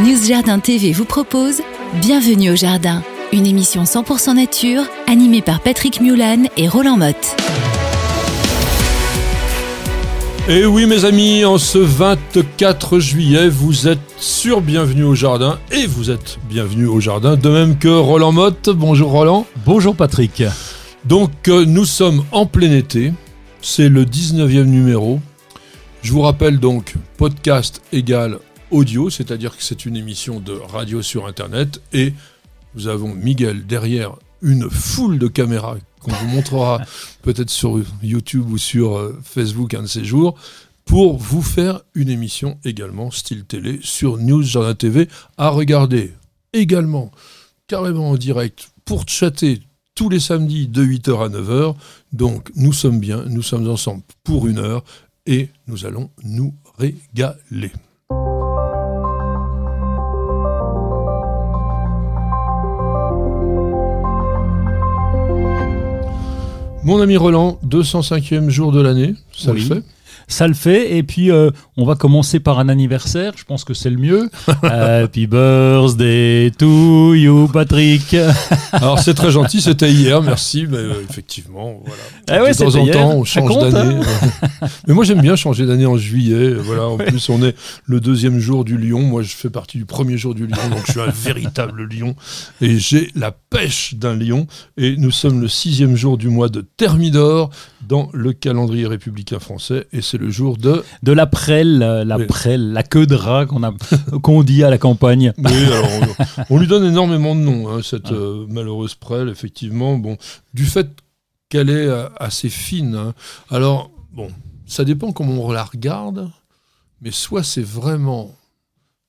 News Jardin TV vous propose Bienvenue au Jardin, une émission 100% nature animée par Patrick Mulan et Roland Motte. Et oui mes amis, en ce 24 juillet, vous êtes sur Bienvenue au Jardin et vous êtes bienvenue au Jardin, de même que Roland Motte. Bonjour Roland. Bonjour Patrick. Donc euh, nous sommes en plein été, c'est le 19e numéro. Je vous rappelle donc podcast égale audio, c'est-à-dire que c'est une émission de radio sur Internet et nous avons Miguel derrière une foule de caméras qu'on vous montrera peut-être sur YouTube ou sur euh, Facebook un de ces jours pour vous faire une émission également style télé sur News Jardin TV à regarder également carrément en direct pour chatter tous les samedis de 8h à 9h. Donc nous sommes bien, nous sommes ensemble pour une heure et nous allons nous régaler. Mon ami Roland, 205e jour de l'année, ça Oui. le fait Ça le fait. Et puis, euh, on va commencer par un anniversaire. Je pense que c'est le mieux. Happy birthday to you, Patrick. Alors c'est très gentil, c'était hier, merci, mais euh, effectivement, voilà. Ouais, de temps en hier. temps, on change d'année. mais moi j'aime bien changer d'année en juillet. Voilà, en plus on est le deuxième jour du lion. Moi je fais partie du premier jour du lion, donc je suis un véritable lion et j'ai la pêche d'un lion. Et nous sommes le sixième jour du mois de Thermidor dans le calendrier républicain français, et c'est le jour de. De la prêle, euh, la Oui. prêle, la queue de rat qu'on a, qu'on dit à la campagne. Oui, alors, on, on lui donne énormément de noms, hein, cette euh, malheureuse prêle, effectivement. Bon, du fait qu'elle est euh, assez fine. hein. Alors, bon, ça dépend comment on la regarde, mais soit c'est vraiment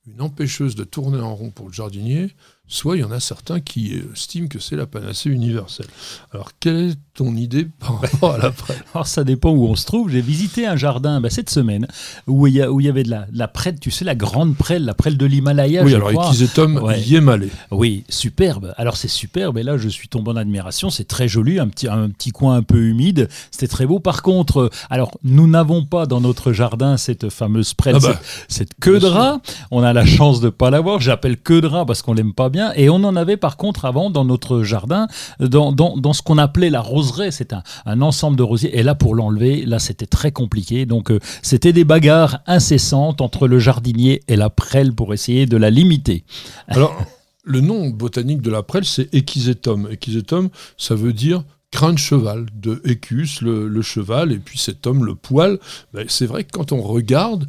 une empêcheuse de tourner en rond pour le jardinier, soit il y en a certains qui estiment que c'est la panacée universelle. Alors, quelle est ton idée par rapport à la prêle Alors ça dépend où on se trouve. J'ai visité un jardin bah, cette semaine où il y, a- où il y avait de la, de la prêle, tu sais, la grande prêle, la prêle de l'Himalaya. Oui, je alors. Equisetum Ouais. y est malé? Oui, superbe. Alors c'est superbe et là je suis tombé en admiration. C'est très joli, un petit, un petit coin un peu humide. C'était très beau. Par contre, euh, alors nous n'avons pas dans notre jardin cette fameuse prêle, Ah bah, cette, cette queue de rat. On a la chance de pas l'avoir. J'appelle queue de rat parce qu'on l'aime pas bien. Et on en avait par contre avant dans notre jardin, dans, ce qu'on appelait la roseraie. C'est un, ensemble de rosiers. Et là pour l'enlever, là c'était très compliqué. Donc euh, c'était des bagarres incessantes entre le jardinier et la prêle pour essayer de la limiter. Alors, le nom botanique de la prêle, c'est Equisetum. Equisetum, ça veut dire crin de cheval, de le, le cheval, et puis cet homme, le poil. Ben, c'est vrai que quand on regarde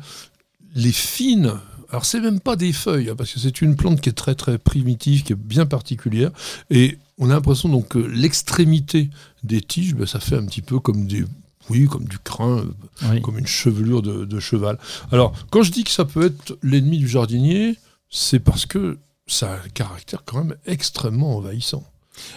les fines, alors c'est même pas des feuilles, hein, parce que c'est une plante qui est très très primitive, qui est bien particulière, et on a l'impression donc que l'extrémité des tiges, ben, ça fait un petit peu comme des oui, comme du crin, euh, Oui. comme une chevelure de, de cheval. Alors, quand je dis que ça peut être l'ennemi du jardinier, c'est parce que ça a un caractère quand même extrêmement envahissant.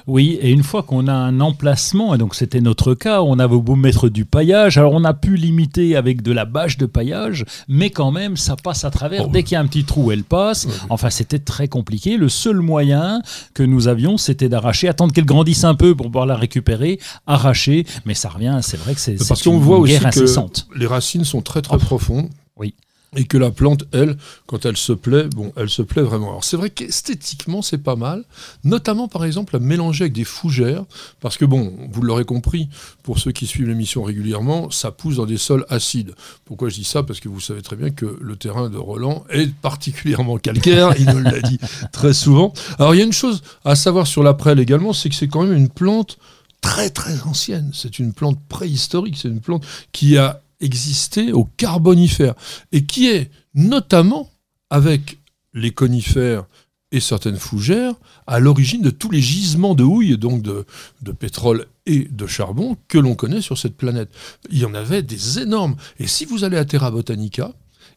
Oui, et une fois qu'on a un emplacement, et donc c'était notre cas, on avait beau mettre du paillage, alors on a pu limiter avec de la bâche de paillage, mais quand même ça passe à travers. Oh. Dès qu'il y a un petit trou, elle passe. Enfin, c'était très compliqué. Le seul moyen que nous avions, c'était d'arracher, attendre qu'elle grandisse un peu pour pouvoir la récupérer, arracher. Mais ça revient, c'est vrai que c'est Parce qu'on voit aussi que incessante. les racines sont très très Oh. profondes. Oui. Et que la plante, elle, quand elle se plaît, bon, elle se plaît vraiment. Alors c'est vrai qu'esthétiquement, c'est pas mal, notamment par exemple à mélanger avec des fougères, parce que bon, vous l'aurez compris, pour ceux qui suivent l'émission régulièrement, ça pousse dans des sols acides. Pourquoi je dis ça? Parce que vous savez très bien que le terrain de Roland est particulièrement calcaire, il nous l'a dit très souvent. Alors il y a une chose à savoir sur la prêle également, c'est que c'est quand même une plante très très ancienne. C'est une plante préhistorique, c'est une plante qui a existé au Carbonifère et qui est notamment avec les conifères et certaines fougères à l'origine de tous les gisements de houille, donc de, pétrole et de charbon que l'on connaît sur cette planète. Il y en avait des énormes. Et si vous allez à Terra Botanica,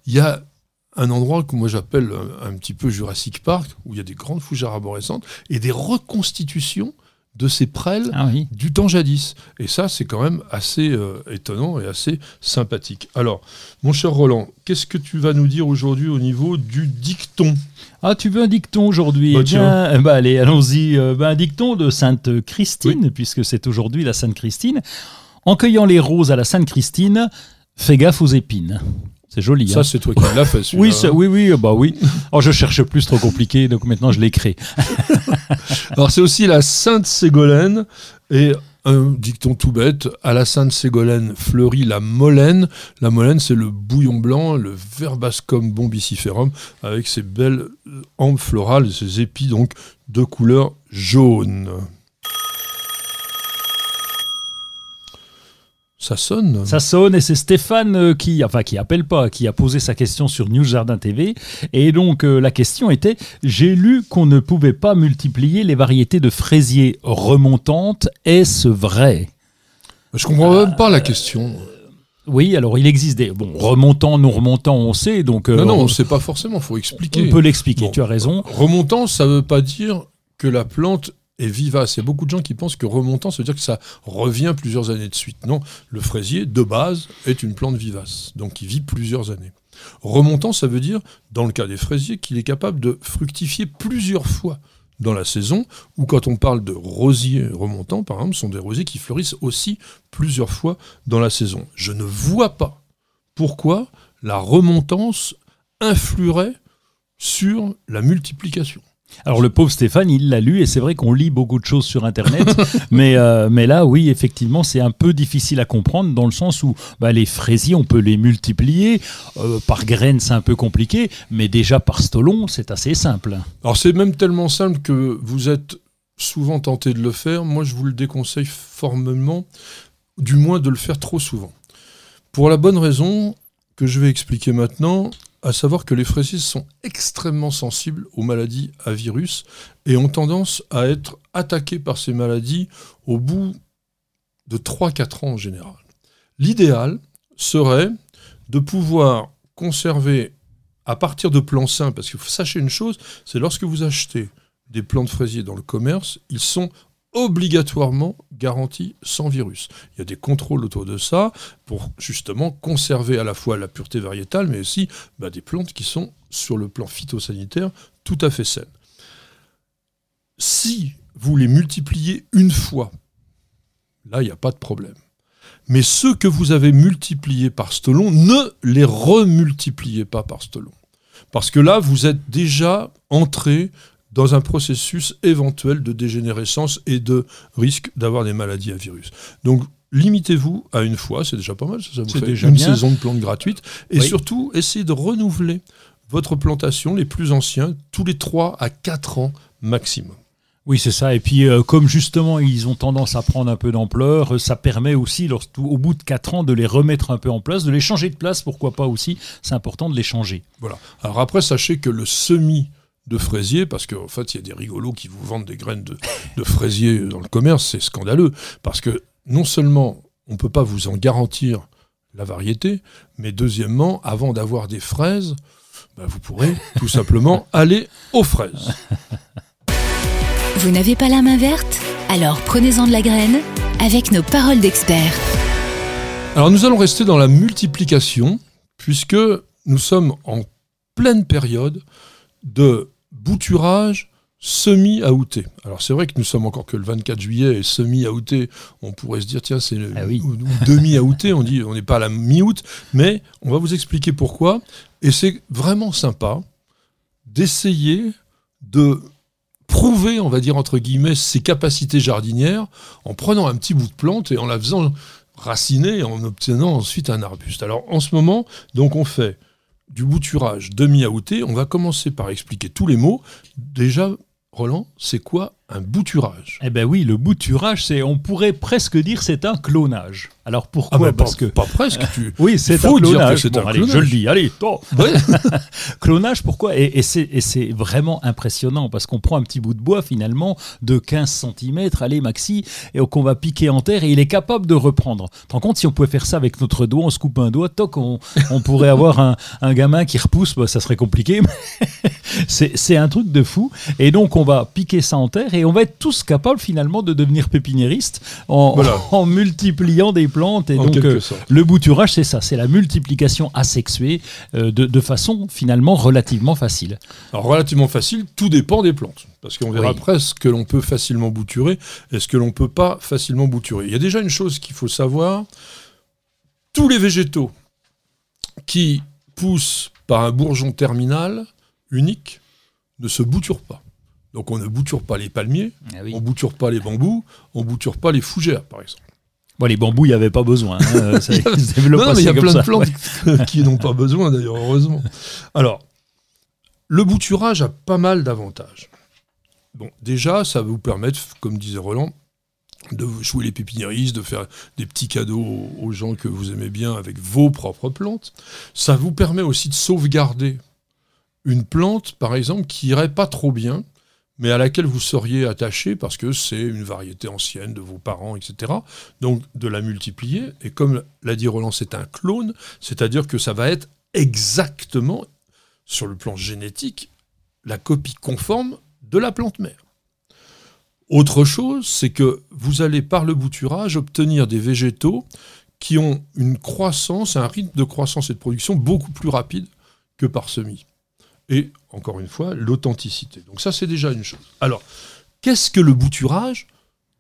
il y a un endroit que moi j'appelle un, un petit peu Jurassic Park, où il y a des grandes fougères arborescentes et des reconstitutions de ces prêles Ah oui. du temps jadis. Et ça, c'est quand même assez euh, étonnant et assez sympathique. Alors, mon cher Roland, qu'est-ce que tu vas nous dire aujourd'hui au niveau du dicton? Ah, tu veux un dicton aujourd'hui? Bah, Eh bien, eh ben, allez, allons-y. Euh, ben, un dicton de Sainte Christine, puisque c'est aujourd'hui la Sainte Christine. En cueillant les roses à la Sainte Christine, fais gaffe aux épines. C'est joli. Ça, hein c'est toi qui l'as fait, oui, ça- oui, oui, bah oui. Oh, je cherche plus trop compliqué, donc maintenant je l'écris. Alors, c'est aussi la Sainte Ségolène et un dicton tout bête, à la Sainte Ségolène fleurit la molène. La molène, c'est le bouillon blanc, le verbascum bombiciferum, avec ses belles euh, hampes florales, et ses épis donc de couleur jaune. Ça sonne Ça sonne et c'est Stéphane euh, qui, enfin qui appelle pas, qui a posé sa question sur News Jardin TV. Et donc euh, la question était j'ai lu qu'on ne pouvait pas multiplier les variétés de fraisiers remontantes. Est-ce vrai? Je comprends même pas la question. Oui, alors il existe des bon remontants, non remontants, on sait. Donc euh, non, non, on on, ne sait pas forcément, faut expliquer. peut l'expliquer. Bon. Tu as raison. Remontant, ça ne veut pas dire que la plante est vivace. Il y a beaucoup de gens qui pensent que remontant, ça veut dire que ça revient plusieurs années de suite. Non, le fraisier, de base, est une plante vivace, donc il vit plusieurs années. Remontant, ça veut dire, dans le cas des fraisiers, qu'il est capable de fructifier plusieurs fois dans la saison, ou quand on parle de rosiers remontants, par exemple, sont des rosiers qui fleurissent aussi plusieurs fois dans la saison. Je ne vois pas pourquoi la remontance influerait sur la multiplication. Alors le pauvre Stéphane, il l'a lu et c'est vrai qu'on lit beaucoup de choses sur Internet, mais, euh, mais là, oui, effectivement, c'est un peu difficile à comprendre dans le sens où bah, les fraisiers, on peut les multiplier. Euh, par graines, c'est un peu compliqué, mais déjà par stolon, c'est assez simple. Alors c'est même tellement simple que vous êtes souvent tenté de le faire. Moi, je vous le déconseille formellement, du moins de le faire trop souvent. Pour la bonne raison que je vais expliquer maintenant, à savoir que les fraisiers sont extrêmement sensibles aux maladies à virus et ont tendance à être attaqués par ces maladies au bout de 3-4 ans en général. L'idéal serait de pouvoir conserver à partir de plants sains, parce faut sachez une chose, c'est lorsque vous achetez des plants de fraisiers dans le commerce, ils sont obligatoirement garantis sans virus. Il y a des contrôles autour de ça pour justement conserver à la fois la pureté variétale, mais aussi bah, des plantes qui sont sur le plan phytosanitaire tout à fait saines. Si vous les multipliez une fois, là, il n'y a pas de problème. Mais ceux que vous avez multipliés par stolon, ne les remultipliez pas par stolon. Parce que là, vous êtes déjà entré dans un processus éventuel de dégénérescence et de risque d'avoir des maladies à virus. Donc, limitez-vous à une fois, c'est déjà pas mal, ça, ça vous C'est fait déjà une bien. saison de plantes gratuites. Et Oui. surtout, essayez de renouveler votre plantation, les plus anciens, tous les 3 à 4 ans maximum. Oui, c'est ça. Et puis, euh, comme justement, ils ont tendance à prendre un peu d'ampleur, euh, ça permet aussi, au bout de 4 ans, de les remettre un peu en place, de les changer de place, pourquoi pas aussi. C'est important de les changer. Voilà. Alors après, sachez que le semis de fraisier, parce qu'en fait, il y a des rigolos qui vous vendent des graines de, de fraisier dans le commerce, c'est scandaleux. Parce que non seulement on ne peut pas vous en garantir la variété, mais deuxièmement, avant d'avoir des fraises, bah, vous pourrez tout simplement aller aux fraises. Vous n'avez pas la main verte? Alors prenez-en de la graine avec nos paroles d'experts. Alors nous allons rester dans la multiplication, puisque nous sommes en pleine période de bouturage semi-outé. Alors c'est vrai que nous sommes encore que le 24 juillet et semi-outé, on pourrait se dire tiens c'est Ah oui. demi-outé, on dit on n'est pas à la mi-août, mais on va vous expliquer pourquoi. Et c'est vraiment sympa d'essayer de prouver, on va dire entre guillemets, ses capacités jardinières en prenant un petit bout de plante et en la faisant raciner et en obtenant ensuite un arbuste. Alors en ce moment, donc on fait du bouturage demi-outé. On va commencer par expliquer tous les mots. Déjà, Roland, c'est quoi un bouturage. Eh ben oui, le bouturage, c'est, on pourrait presque dire, c'est un clonage. Alors pourquoi? Ah bah, Parce pas, que pas presque. Tu... oui, c'est un clonage. Bon, un allez, clonage. je le dis. Allez, toi. Ouais. Clonage, pourquoi? Et, et c'est vraiment impressionnant parce qu'on prend un petit bout de bois finalement de 15 cm, allez maxi, et qu'on va piquer en terre et il est capable de reprendre. Tu rends compte si on pouvait faire ça avec notre doigt, on se coupe un doigt, toc, on, on pourrait avoir un, un gamin qui repousse, bah, ça serait compliqué. c'est un truc de fou. Et donc on va piquer ça en terre et on va être tous capables finalement de devenir pépiniéristes en, Voilà. en multipliant des plantes. Et En donc euh, le bouturage, c'est ça, c'est la multiplication asexuée euh, de, de façon finalement relativement facile. Alors relativement facile, tout dépend des plantes. Parce qu'on verra Oui. après ce que l'on peut facilement bouturer et ce que l'on ne peut pas facilement bouturer. Il y a déjà une chose qu'il faut savoir. Tous les végétaux qui poussent par un bourgeon terminal unique ne se bouturent pas. Donc on ne bouture pas les palmiers, on ne bouture pas les bambous, on ne bouture pas les fougères par exemple. Bon, les bambous, il n'y avait pas besoin. hein, ça, ils se développent Non, mais il y a plein de plantes qui n'ont pas besoin d'ailleurs, heureusement. Alors, le bouturage a pas mal d'avantages. Bon, déjà, ça va vous permettre, comme disait Roland, de jouer les pépiniéristes, de faire des petits cadeaux aux- aux gens que vous aimez bien avec vos propres plantes. Ça vous permet aussi de sauvegarder une plante, par exemple, qui irait pas trop bien, mais à laquelle vous seriez attaché parce que c'est une variété ancienne de vos parents, etc. Donc de la multiplier, et comme l'a dit Roland, c'est un clone, c'est-à-dire que ça va être exactement, sur le plan génétique, la copie conforme de la plante mère. Autre chose, c'est que vous allez par le bouturage obtenir des végétaux qui ont une croissance, un rythme de croissance et de production beaucoup plus rapide que par semis. Encore une fois, l'authenticité. Donc ça, c'est déjà une chose. Alors, qu'est-ce que le bouturage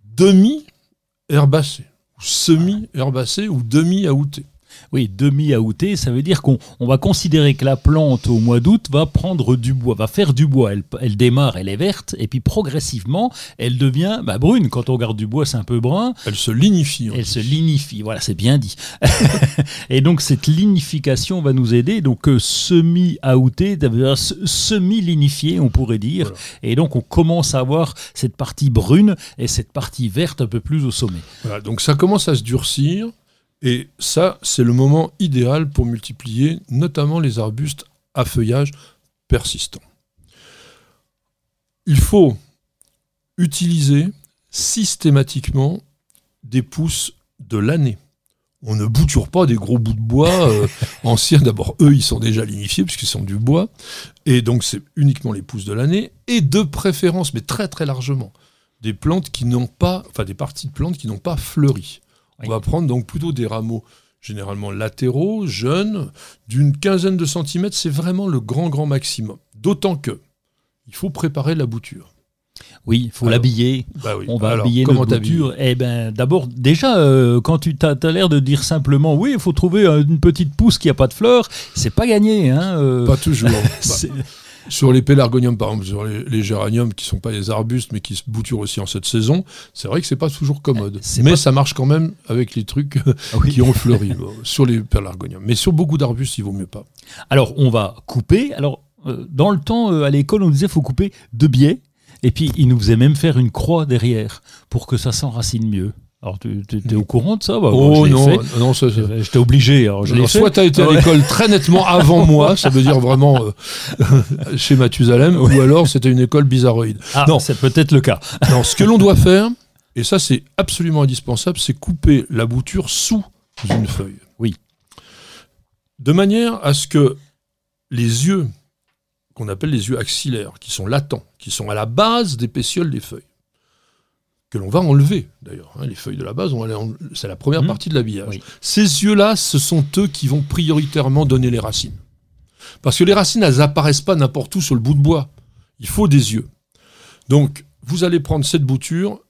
demi-herbacé ou semi-herbacé ou demi-aouté? Oui, demi-aouté, ça veut dire qu'on on va considérer que la plante au mois d'août va prendre du bois, va faire du bois. Elle, elle démarre, elle est verte, et puis progressivement, elle devient bah, brune. Quand on regarde du bois, c'est un peu brun. Elle se lignifie. Elle dit. se lignifie, voilà, c'est bien dit. et donc cette lignification va nous aider. Donc euh, semi-aouté, ça veut dire se- semi-lignifié, on pourrait dire. Voilà. Et donc on commence à avoir cette partie brune et cette partie verte un peu plus au sommet. Voilà, donc ça commence à se durcir, et ça, c'est le moment idéal pour multiplier, notamment les arbustes à feuillage persistant. Il faut utiliser systématiquement des pousses de l'année. On ne bouture pas des gros bouts de bois euh, anciens. D'abord, eux, ils sont déjà lignifiés puisqu'ils sont du bois. Et donc, c'est uniquement les pousses de l'année. Et de préférence, mais très très largement, des plantes qui n'ont pas, enfin des parties de plantes qui n'ont pas fleuri. Oui. On va prendre donc plutôt des rameaux généralement latéraux, jeunes, d'une quinzaine de centimètres, c'est vraiment le grand grand maximum. D'autant que il faut préparer la bouture. Oui, il faut l'habiller. Bah oui. On va Alors, habiller notre bouture. Eh ben, d'abord, déjà, euh, quand tu as, l'air de dire simplement, oui, il faut trouver euh, une petite pousse qui a pas de fleurs, c'est pas gagné. Hein, euh, Pas toujours. Sur les pélargoniums, par exemple, sur les, les géraniums qui sont pas des arbustes mais qui se bouturent aussi en cette saison, c'est vrai que c'est pas toujours commode. Mais pas- ça marche quand même avec les trucs Ah oui. qui ont fleuri sur les pélargoniums. Mais sur beaucoup d'arbustes, il vaut mieux pas. Alors, on va couper. Alors, euh, dans le temps, euh, à l'école, on disait faut couper de biais. Et puis, ils nous faisaient même faire une croix derrière pour que ça s'enracine mieux. Alors, tu es au courant de ça Bah, oh non, fait. non, ça, ça- J'étais obligé. Alors, je l'ai Alors, fait. soit tu as été à l'école très nettement avant moi, ça veut dire vraiment euh, chez Mathusalem, ou alors c'était une école bizarroïde. Ah, Non. c'est peut-être le cas. Non, ce que l'on doit faire, et ça c'est absolument indispensable, c'est couper la bouture sous une feuille. Oui. De manière à ce que les yeux, qu'on appelle les yeux axillaires, qui sont latents, qui sont à la base des pétioles des feuilles, que l'on va enlever d'ailleurs. hein, les feuilles de la base, on c'est la première Mhm. partie de l'habillage. Oui. Ces yeux-là, ce sont eux qui vont prioritairement donner les racines. Parce que les racines, elles apparaissent pas n'importe où sur le bout de bois. Il faut des yeux. Donc, vous allez prendre cette bouture.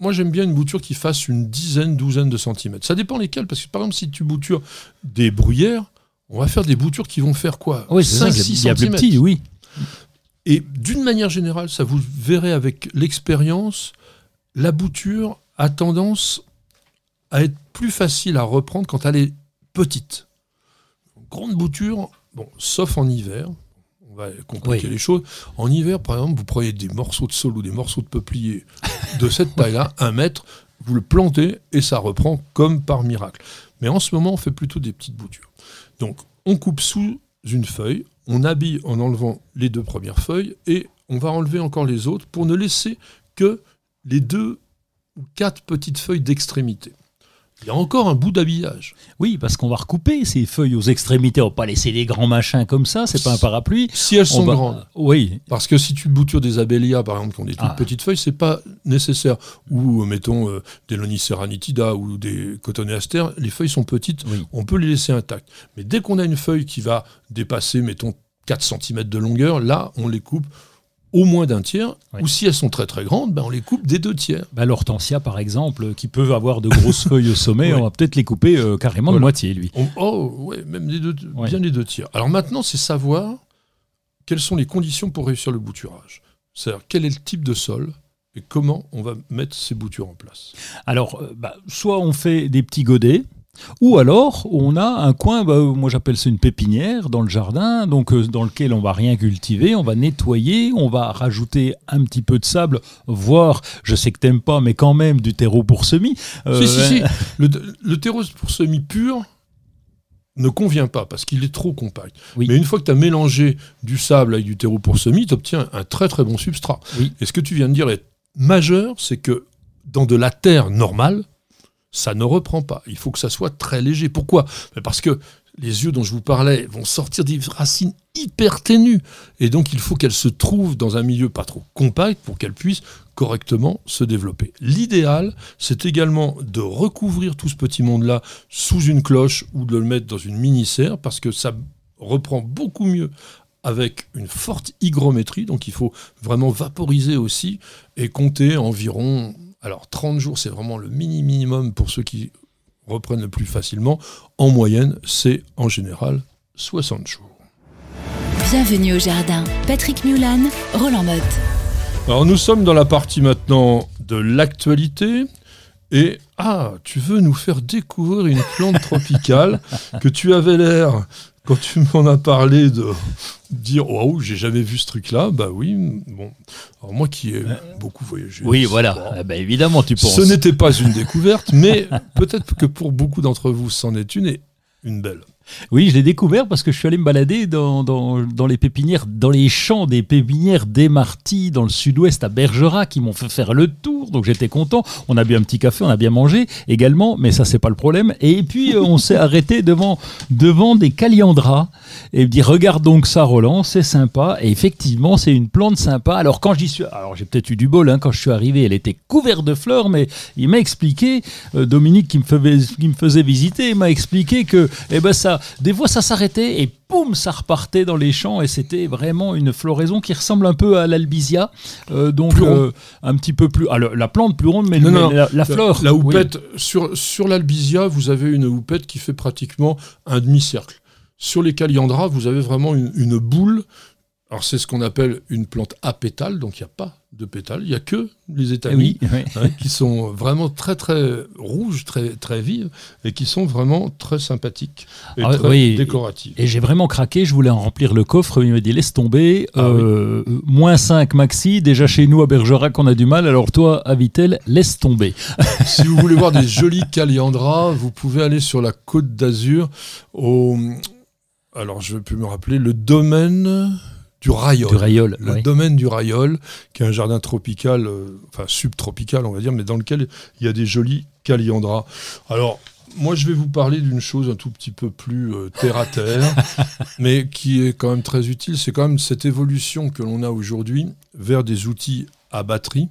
Moi, j'aime bien une bouture qui fasse une dizaine, douzaine de centimètres. Ça dépend lesquels, parce que par exemple, si tu boutures des bruyères, on va faire des boutures qui vont faire quoi? Oui, c'est ça. 5, Il 6 y a plus centimètres. petit, oui. Et d'une manière générale, ça vous verrez avec l'expérience, la bouture a tendance à être plus facile à reprendre quand elle est petite. Grande bouture, bon, sauf en hiver, on va compliquer Oui. les choses. En hiver, par exemple, vous prenez des morceaux de saule ou des morceaux de peuplier de cette taille-là, un mètre, vous le plantez et ça reprend comme par miracle. Mais en ce moment, on fait plutôt des petites boutures. Donc, on coupe sous une feuille, on habille en enlevant les deux premières feuilles et on va enlever encore les autres pour ne laisser que les deux ou quatre petites feuilles d'extrémité. Il y a encore un bout d'habillage. Oui, parce qu'on va recouper ces feuilles aux extrémités. On va pas laisser des grands machins comme ça. C'est pas un parapluie. Si elles sont va- grandes. Oui. Parce que si tu boutures des abélias, par exemple, qui ont des toutes Ah. petites feuilles, c'est pas nécessaire. Ou, euh, mettons, euh, des Lonicera nitida ou des cotonéastères, les feuilles sont petites, Oui. on peut les laisser intactes. Mais dès qu'on a une feuille qui va dépasser, mettons, 4 cm de longueur, là, on les coupe au moins d'un tiers. Oui. Ou si elles sont très très grandes, ben, on les coupe des deux tiers. Bah, L'hortensia, par exemple, qui peuvent avoir de grosses feuilles au sommet, on va peut-être les couper euh, carrément de moitié, lui. On- oh, ouais, même les deux, Ouais. bien les deux tiers. Alors maintenant, c'est savoir quelles sont les conditions pour réussir le bouturage. C'est-à-dire, quel est le type de sol et comment on va mettre ces boutures en place. Alors, euh, bah, soit on fait des petits godets, ou alors on a un coin, bah, moi j'appelle ça une pépinière dans le jardin, donc euh, dans lequel on va rien cultiver, on va nettoyer, on va rajouter un petit peu de sable, voire, je sais que t'aimes pas, mais quand même du terreau pour semis. Euh, Si, si, si. Le, le terreau pour semi pur ne convient pas parce qu'il est trop compact. Oui. Mais une fois que tu as mélangé du sable avec du terreau pour semis, tu obtiens un très très bon substrat. Oui. Et ce que tu viens de dire est majeur, c'est que dans de la terre normale, ça ne reprend pas. Il faut que ça soit très léger. Pourquoi? Ben Parce que les yeux dont je vous parlais vont sortir des racines hyper ténues. Et donc, il faut qu'elles se trouvent dans un milieu pas trop compact pour qu'elles puissent correctement se développer. L'idéal, c'est également de recouvrir tout ce petit monde-là sous une cloche ou de le mettre dans une mini-serre parce que ça reprend beaucoup mieux avec une forte hygrométrie. Donc, il faut vraiment vaporiser aussi et compter environ. Alors, 30 jours, c'est vraiment le mini minimum pour ceux qui reprennent le plus facilement. En moyenne, c'est en général 60 jours. Bienvenue au jardin. Patrick Mulan, Roland Motte. Alors nous sommes dans la partie maintenant de l'actualité. Et ah, tu veux nous faire découvrir une plante tropicale que tu avais l'air, quand tu m'en as parlé, de dire Waouh, j'ai jamais vu ce truc-là. Bah oui, bon. Alors moi qui ai beaucoup voyagé. Oui, voilà. Ah bah, évidemment, tu penses. Ce n'était pas une découverte, mais peut-être que pour beaucoup d'entre vous, c'en est une et une belle. Oui, je l'ai découvert parce que je suis allé me balader dans, dans, les pépinières, dans les champs des pépinières des Martis, dans le sud-ouest à Bergerac, qui m'ont fait faire le tour. Donc j'étais content. On a bu un petit café, on a bien mangé également, mais ça, c'est pas le problème. Et puis, euh, on s'est arrêté devant, devant des caliandras et me dit Regarde donc ça, Roland, c'est sympa. Et effectivement, c'est une plante sympa. Alors, quand j'y suis. Alors, j'ai peut-être eu du bol, hein, quand je suis arrivé, elle était couverte de fleurs, mais il m'a expliqué, euh, Dominique qui me, faisait, qui me faisait visiter, m'a expliqué que, eh ben, ça, des fois, ça s'arrêtait et poum, ça repartait dans les champs et c'était vraiment une floraison qui ressemble un peu à l'albizia. Euh, donc, euh, un petit peu plus. ah, le- la plante plus ronde, mais, Non, mais non, la, la fleur. La houppette, sur, sur l'albizia, vous avez une houppette qui fait pratiquement un demi-cercle. Sur les caliandras, vous avez vraiment une, une boule. Alors, c'est ce qu'on appelle une plante apétale, donc il n'y a pas de pétales, il n'y a que les Eh étamines oui, oui. hein, qui sont vraiment très très rouges, très, très vives, et qui sont vraiment très sympathiques et Ah, très oui. décoratives. Et j'ai vraiment craqué, je voulais en remplir le coffre, il m'a dit laisse tomber, Ah euh, moins 5 maxi, déjà chez nous à Bergerac on a du mal, alors toi à Vitel, laisse tomber. si vous voulez voir des jolis caliandras, vous pouvez aller sur la côte d'Azur au. Alors, je ne vais plus me rappeler, le domaine du Rayol. Du rayol. Le oui. domaine du Rayol, qui est un jardin tropical, euh, enfin subtropical, on va dire, mais dans lequel il y a des jolis caliandras. Alors, moi, je vais vous parler d'une chose un tout petit peu plus euh, terre à terre, mais qui est quand même très utile. C'est quand même cette évolution que l'on a aujourd'hui vers des outils à batterie.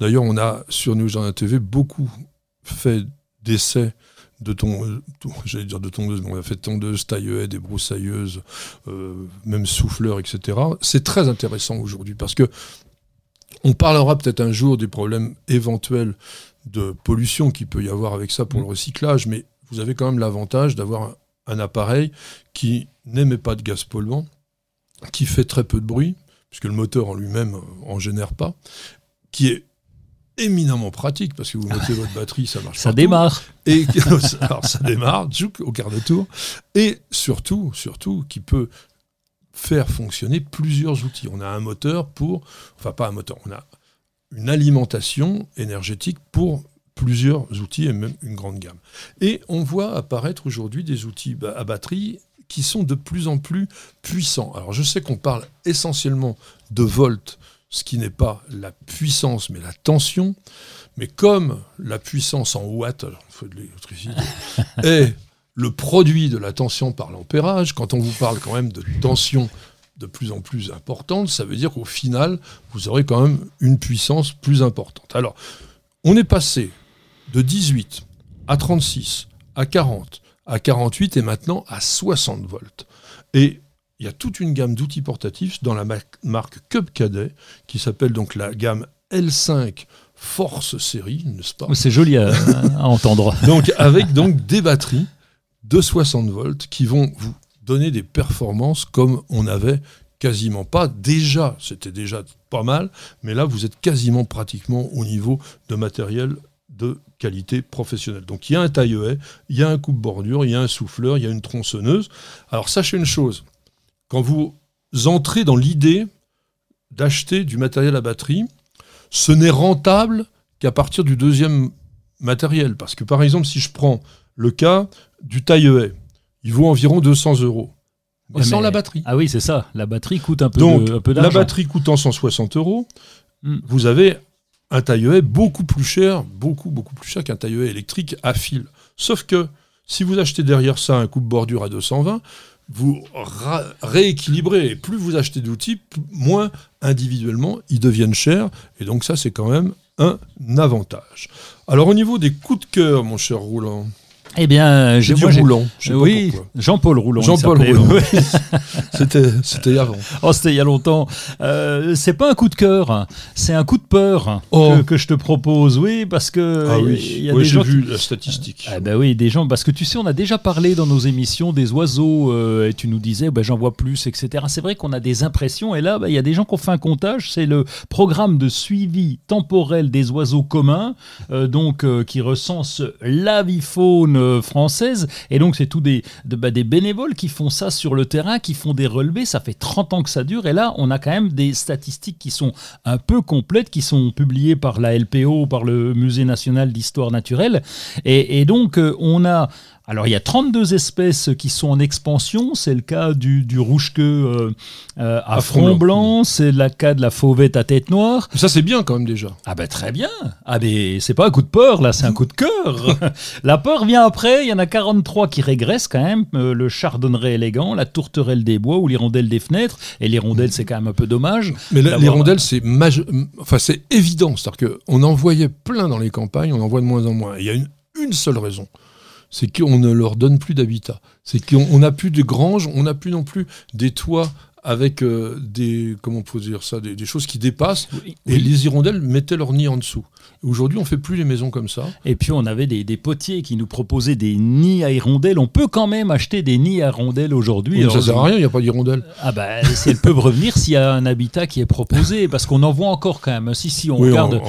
D'ailleurs, on a sur New Jardin TV beaucoup fait d'essais de ton, euh, j'allais dire de tondeuse, on a fait tondeuse, tailleuse, des broussailleuses, euh, même souffleur, etc. C'est très intéressant aujourd'hui parce que on parlera peut-être un jour des problèmes éventuels de pollution qu'il peut y avoir avec ça pour le recyclage, mais vous avez quand même l'avantage d'avoir un, un appareil qui n'émet pas de gaz polluant, qui fait très peu de bruit, puisque le moteur en lui-même euh, en génère pas, qui est éminemment pratique parce que vous mettez votre batterie, ça marche Ça partout. démarre. Et alors ça démarre, tchouk, au quart de tour. Et surtout, surtout, qui peut faire fonctionner plusieurs outils. On a un moteur pour, enfin pas un moteur, on a une alimentation énergétique pour plusieurs outils et même une grande gamme. Et on voit apparaître aujourd'hui des outils à batterie qui sont de plus en plus puissants. Alors je sais qu'on parle essentiellement de volts, ce qui n'est pas la puissance mais la tension, mais comme la puissance en watts, alors il faut de l'électricité, est le produit de la tension par l'ampérage, quand on vous parle quand même de tension de plus en plus importante, ça veut dire qu'au final, vous aurez quand même une puissance plus importante. Alors, on est passé de 18 à 36 à 40 à 48 et maintenant à 60 volts. Et il y a toute une gamme d'outils portatifs dans la marque Cub Cadet qui s'appelle donc la gamme L5 Force série, n'est-ce pas? C'est joli à, entendre. donc avec donc des batteries de 60 volts qui vont vous donner des performances comme on avait quasiment pas. Déjà, c'était déjà pas mal, mais là, vous êtes quasiment pratiquement au niveau de matériel de qualité professionnelle. Donc il y a un taille-haie, il y a un coupe-bordure, il y a un souffleur, il y a une tronçonneuse. Alors sachez une chose, quand vous entrez dans l'idée d'acheter du matériel à batterie, ce n'est rentable qu'à partir du deuxième matériel. Parce que par exemple, si je prends le cas du taille-haie, il vaut environ 200 euros. Mais sans la batterie. Ah oui, c'est ça. La batterie coûte un peu, Donc, un peu la batterie coûtant 160 euros, hmm. vous avez un taille beaucoup plus cher, beaucoup, beaucoup plus cher qu'un taille électrique à fil. Sauf que si vous achetez derrière ça un coupe-bordure à 220, vous rééquilibrez. Et plus vous achetez d'outils, moins individuellement ils deviennent chers. Et donc ça, c'est quand même un avantage. Alors au niveau des coups de cœur, mon cher Roulant, eh bien, dit Roulant. oui, Jean-Paul Roulant. Jean-Paul Roulant. c'était, c'était avant. Oh, c'était il y a longtemps. Euh, c'est pas un coup de cœur, c'est un coup de peur oh. que, je te propose. Oui, parce que ah oui, y a, j'ai vu la statistique. Ah ben oui, des gens, parce que tu sais, on a déjà parlé dans nos émissions des oiseaux euh, et tu nous disais, ben, j'en vois plus, etc. C'est vrai qu'on a des impressions et là, ben, il y a des gens qui ont fait un comptage. C'est le programme de suivi temporel des oiseaux communs, euh, donc qui recense l'avifaune euh, française. Et donc, c'est tous des, bah, des bénévoles qui font ça sur le terrain, qui font des relevés. Ça fait 30 ans que ça dure. Et là, on a quand même des statistiques qui sont un peu complètes, qui sont publiées par la LPO, par le Musée national d'histoire naturelle. Et, donc, euh, on a alors il y a 32 espèces qui sont en expansion, c'est le cas du, du rouge-queue euh, euh, à, front, blanc, c'est le cas de la fauvette à tête noire. Ça c'est bien quand même déjà. Ah ben très bien. Ah ben c'est pas un coup de peur là, c'est un coup de cœur. la peur vient après, il y en a 43 qui régressent quand même, euh, le chardonneret élégant, la tourterelle des bois ou l'hirondelle des fenêtres, et l'hirondelle c'est quand même un peu dommage. Mais l'hirondelle c'est enfin, c'est évident, c'est-à-dire qu'on en voyait plein dans les campagnes, on en voit de moins en moins. Il y a une, une seule raison c'est qu'on ne leur donne plus d'habitat. C'est qu'on n'a plus de granges, on n'a plus non plus des toits avec euh, des comment on peut dire ça des, choses qui dépassent et les hirondelles mettaient leur nid en dessous. Aujourd'hui, on fait plus les maisons comme ça. Et puis on avait des, potiers qui nous proposaient des nids à hirondelles. On peut quand même acheter des nids à hirondelles aujourd'hui. ça sert à rien, il n'y a pas d'hirondelles. Ah si elles peuvent revenir s'il y a un habitat qui est proposé, parce qu'on en voit encore quand même. Si si on regarde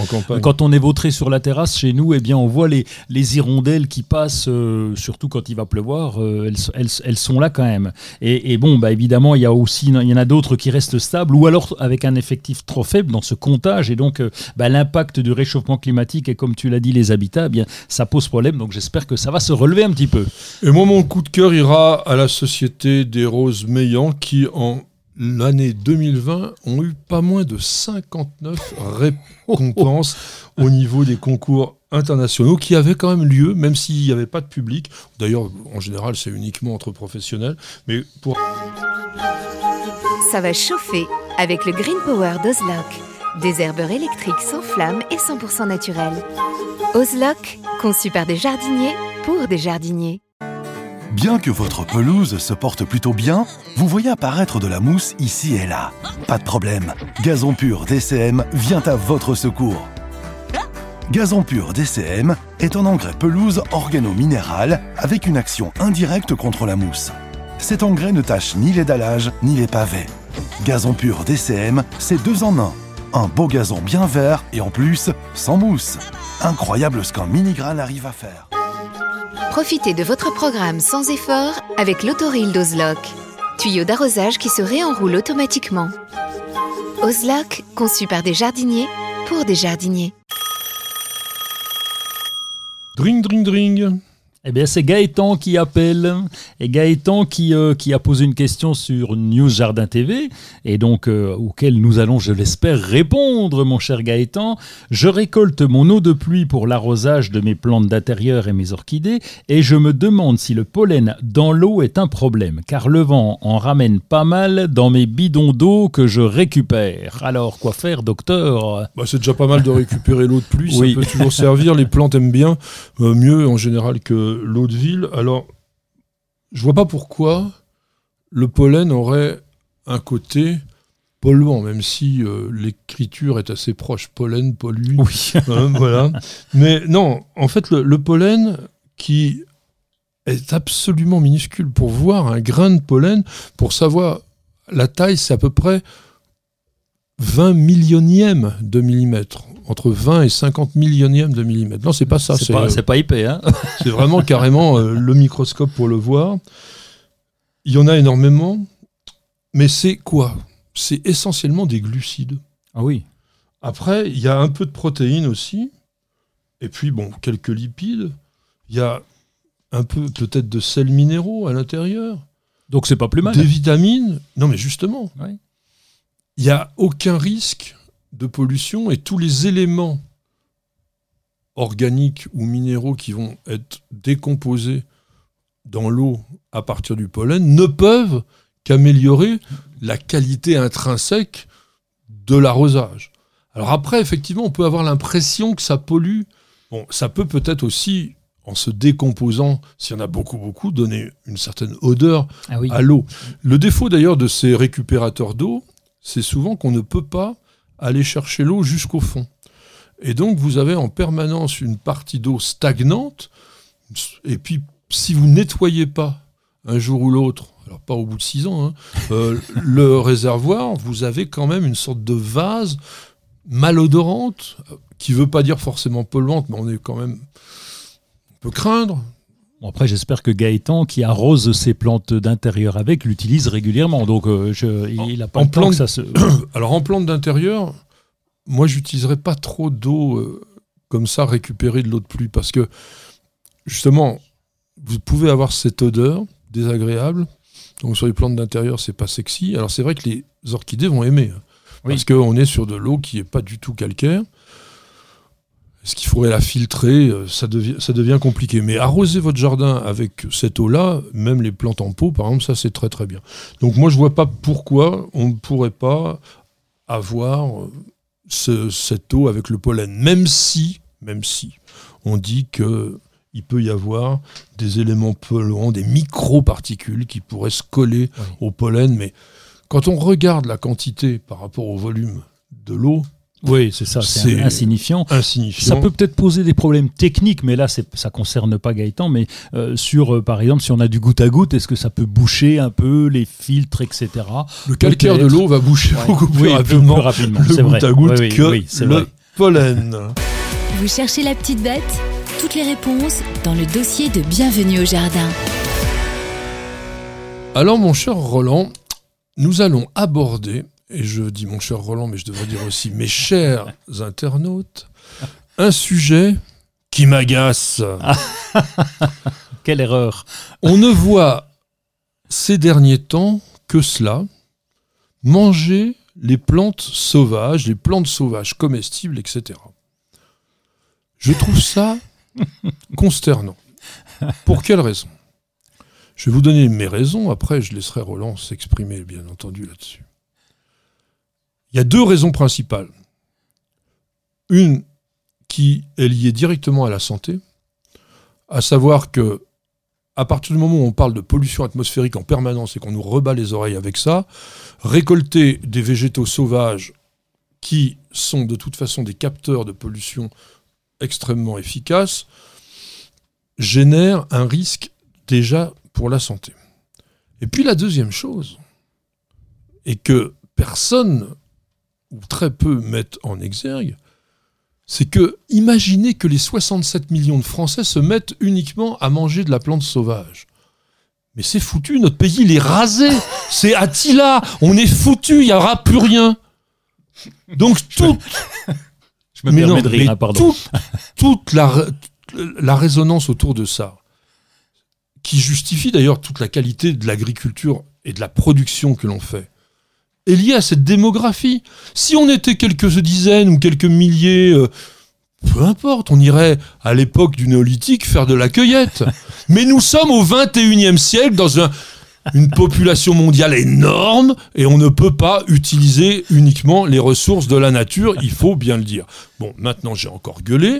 quand on est vautré sur la terrasse chez nous, eh bien on voit les, les hirondelles qui passent, euh, surtout quand il va pleuvoir, euh, elles, elles, sont là quand même. Et, et bon bah évidemment il y a aussi il y en a d'autres qui restent stables ou alors avec un effectif trop faible dans ce comptage et donc euh, bah, l'impact du réchauffement climatique et comme tu l'as dit les habitats, eh bien ça pose problème. Donc j'espère que ça va se relever un petit peu. Et moi mon coup de cœur ira à la société des roses Meillan qui en l'année 2020 ont eu pas moins de 59 récompenses au niveau des concours internationaux qui avaient quand même lieu, même s'il n'y avait pas de public. D'ailleurs, en général, c'est uniquement entre professionnels. Mais pour ça va chauffer avec le Green Power d'Ozlock. Des herbeurs électriques sans flamme et 100% naturels. Ozlock, conçu par des jardiniers pour des jardiniers. Bien que votre pelouse se porte plutôt bien, vous voyez apparaître de la mousse ici et là. Pas de problème, Gazon Pur DCM vient à votre secours. Gazon Pur DCM est un engrais pelouse organo-minéral avec une action indirecte contre la mousse. Cet engrais ne tâche ni les dallages ni les pavés. Gazon pur DCM, c'est deux en un. Un beau gazon bien vert et en plus, sans mousse. Incroyable ce qu'un mini-grain arrive à faire. Profitez de votre programme sans effort avec l'autoril d'Ozlock. tuyau d'arrosage qui se réenroule automatiquement. Ozlock, conçu par des jardiniers pour des jardiniers. Dring, dring, dring. Eh bien, c'est Gaëtan qui appelle. Et Gaëtan qui, euh, qui a posé une question sur News Jardin TV, et donc euh, auquel nous allons, je l'espère, répondre, mon cher Gaëtan. Je récolte mon eau de pluie pour l'arrosage de mes plantes d'intérieur et mes orchidées, et je me demande si le pollen dans l'eau est un problème, car le vent en ramène pas mal dans mes bidons d'eau que je récupère. Alors, quoi faire, docteur? Bah, c'est déjà pas mal de récupérer l'eau de pluie, Oui. ça peut toujours servir. Les plantes aiment bien, euh, mieux en général que l'eau de ville. Alors, je vois pas pourquoi le pollen aurait un côté polluant, même si euh, l'écriture est assez proche. Pollen, pollue. Oui. Hein, voilà. Mais non, en fait, le, le pollen qui est absolument minuscule. Pour voir un grain de pollen, pour savoir la taille, c'est à peu près 20 millionièmes de millimètre. Entre 20 et 50 millionièmes de millimètre. Non, c'est pas ça. C'est pas, c'est pas épais, hein c'est vraiment carrément euh, le microscope pour le voir. Il y en a énormément. Mais c'est quoi? C'est essentiellement des glucides. Ah oui. Après, il y a un peu de protéines aussi. Et puis, bon, quelques lipides. Il y a un peu peut-être de sels minéraux à l'intérieur. Donc c'est pas plus mal. Des vitamines. Non, mais justement, Ouais. il n'y a aucun risque de pollution et tous les éléments organiques ou minéraux qui vont être décomposés dans l'eau à partir du pollen ne peuvent qu'améliorer la qualité intrinsèque de l'arrosage. Alors après, effectivement, on peut avoir l'impression que ça pollue. Bon, ça peut peut-être aussi, en se décomposant, s'il y en a beaucoup, beaucoup, donner une certaine odeur Ah oui. à l'eau. Le défaut d'ailleurs de ces récupérateurs d'eau, c'est souvent qu'on ne peut pas aller chercher l'eau jusqu'au fond. Et donc vous avez en permanence une partie d'eau stagnante, et puis si vous nettoyez pas un jour ou l'autre, alors pas au bout de six ans, hein, euh, le réservoir, vous avez quand même une sorte de vase malodorante, euh, qui veut pas dire forcément polluante, mais on est quand même... On peut craindre, Bon, après, j'espère que Gaëtan, qui arrose ses plantes d'intérieur avec, l'utilise régulièrement. Donc, euh, je- il n'a pas en le temps plante- que ça se. Alors en plante d'intérieur, moi j'utiliserais pas trop d'eau euh, comme ça récupérée de l'eau de pluie parce que justement vous pouvez avoir cette odeur désagréable. Donc sur les plantes d'intérieur c'est pas sexy. Alors c'est vrai que les orchidées vont aimer hein, Oui. parce qu'on est sur de l'eau qui est pas du tout calcaire. Est-ce qu'il faudrait la filtrer euh, ça devient, ça devient compliqué. Mais arroser votre jardin avec cette eau-là, même les plantes en pot, par exemple, ça c'est très très bien. Donc moi je vois pas pourquoi on ne pourrait pas avoir euh, ce- cette eau avec le pollen, même si, même si, on dit que il peut y avoir des éléments polluants, des microparticules qui pourraient se coller Oui. au pollen, mais quand on regarde la quantité par rapport au volume de l'eau, Oui, c'est ça, c'est insignifiant. insignifiant. Ça peut peut-être poser des problèmes techniques, mais là, ça concerne pas Gaëtan. Mais euh, sur, euh, par exemple, si on a du goutte à goutte, est-ce que ça peut boucher un peu les filtres, etc. le calcaire de l'eau va boucher Ouais. beaucoup plus Oui, rapidement plus rapidement, le vrai. goutte à goutte Oui, oui, que le vrai. pollen. Vous cherchez la petite bête? Toutes les réponses dans le dossier de Bienvenue au Jardin. Alors, mon cher Roland, nous allons aborder, et je dis mon cher Roland, mais je devrais dire aussi mes chers internautes, un sujet qui m'agace. Quelle erreur On ne voit ces derniers temps que cela, manger les plantes sauvages, les plantes sauvages comestibles, etc. Je trouve ça consternant. Pour quelle raison? Je vais vous donner mes raisons, après je laisserai Roland s'exprimer, bien entendu, là-dessus. Il y a deux raisons principales. Une qui est liée directement à la santé, à savoir que à partir du moment où on parle de pollution atmosphérique en permanence et qu'on nous rebat les oreilles avec ça, récolter des végétaux sauvages qui sont de toute façon des capteurs de pollution extrêmement efficaces génère un risque déjà pour la santé. Et puis la deuxième chose, et que personne ou très peu mettent en exergue, c'est que imaginez que les 67 millions de Français se mettent uniquement à manger de la plante sauvage. Mais c'est foutu, notre pays, il est rasé. C'est Attila. On est foutu, il n'y aura plus rien. Donc, tout, Je me mais non, de rire, mais hein, pardon. toute, toute la, la résonance autour de ça, qui justifie d'ailleurs toute la qualité de l'agriculture et de la production que l'on fait, est liée à cette démographie. Si on était quelques dizaines ou quelques milliers, euh, peu importe, on irait à l'époque du néolithique faire de la cueillette. Mais nous sommes au 21e siècle dans un, une population mondiale énorme et on ne peut pas utiliser uniquement les ressources de la nature, il faut bien le dire. Bon, maintenant j'ai encore gueulé.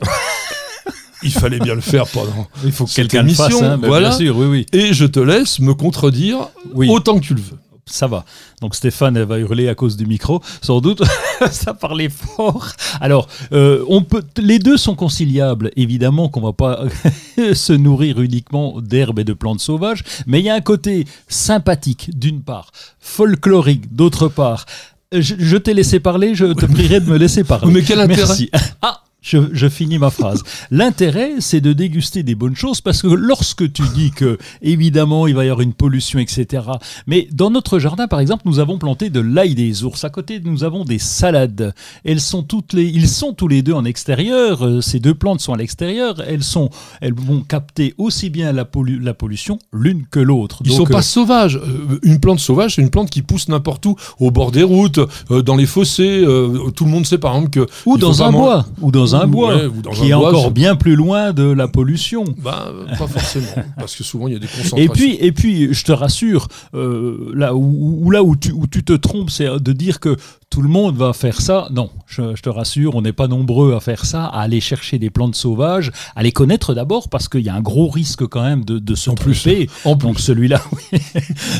Il fallait bien le faire pendant. Il faut que cette quelqu'un le fasse. émission, hein, voilà. Bien sûr, oui, oui. Et je te laisse me contredire Oui. autant que tu le veux. Ça va. Donc Stéphane elle va hurler à cause du micro, sans doute. ça parlait fort. Alors, euh, on peut, les deux sont conciliables. Évidemment qu'on va pas se nourrir uniquement d'herbes et de plantes sauvages, mais il y a un côté sympathique d'une part, folklorique d'autre part. Je, je t'ai laissé parler, je te prierai de me laisser parler. Mais quel intérêt Merci. Ah, je, je finis ma phrase. L'intérêt, c'est de déguster des bonnes choses parce que lorsque tu dis que, évidemment, il va y avoir une pollution, etc. Mais dans notre jardin, par exemple, nous avons planté de l'ail des ours. À côté, nous avons des salades. Elles sont toutes les, ils sont tous les deux en extérieur. Euh, Ces deux plantes sont à l'extérieur. Elles sont, elles vont capter aussi bien la, pollu- la pollution l'une que l'autre. Ils Donc, sont euh, pas sauvages. Euh, Une plante sauvage, c'est une plante qui pousse n'importe où, au bord des routes, euh, dans les fossés. euh, Tout le monde sait par exemple que. ou dans un bois, ou dans un Ouais, bois, ou dans qui un est bois, encore bien plus loin de la pollution. Bah, pas forcément, parce que souvent il y a des concentrations. Et puis, et puis, je te rassure, euh, là où, où- là où tu, où tu te trompes, c'est de dire que tout le monde va faire ça. Non, je, je te rassure, on n'est pas nombreux à faire ça, à aller chercher des plantes sauvages, à les connaître d'abord, parce qu'il y a un gros risque quand même de, de se En plus, tromper. en plus. Donc celui-là, oui.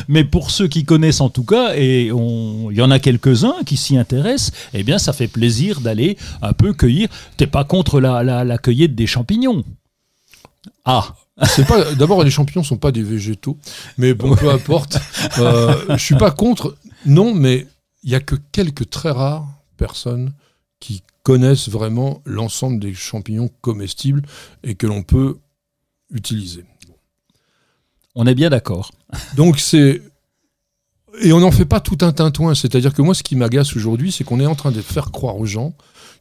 Mais pour ceux qui connaissent en tout cas, et il y en a quelques-uns qui s'y intéressent, eh bien, ça fait plaisir d'aller un peu cueillir. T'es pas contre la, la, la cueillette des champignons? Ah pas. D'abord, les champignons sont pas des végétaux, mais bon, peu importe. Euh, je suis pas contre. Non, mais il y a que quelques très rares personnes qui connaissent vraiment l'ensemble des champignons comestibles et que l'on peut utiliser. On est bien d'accord. Donc c'est et on n'en fait pas tout un tintouin. C'est-à-dire que moi, ce qui m'agace aujourd'hui, c'est qu'on est en train de faire croire aux gens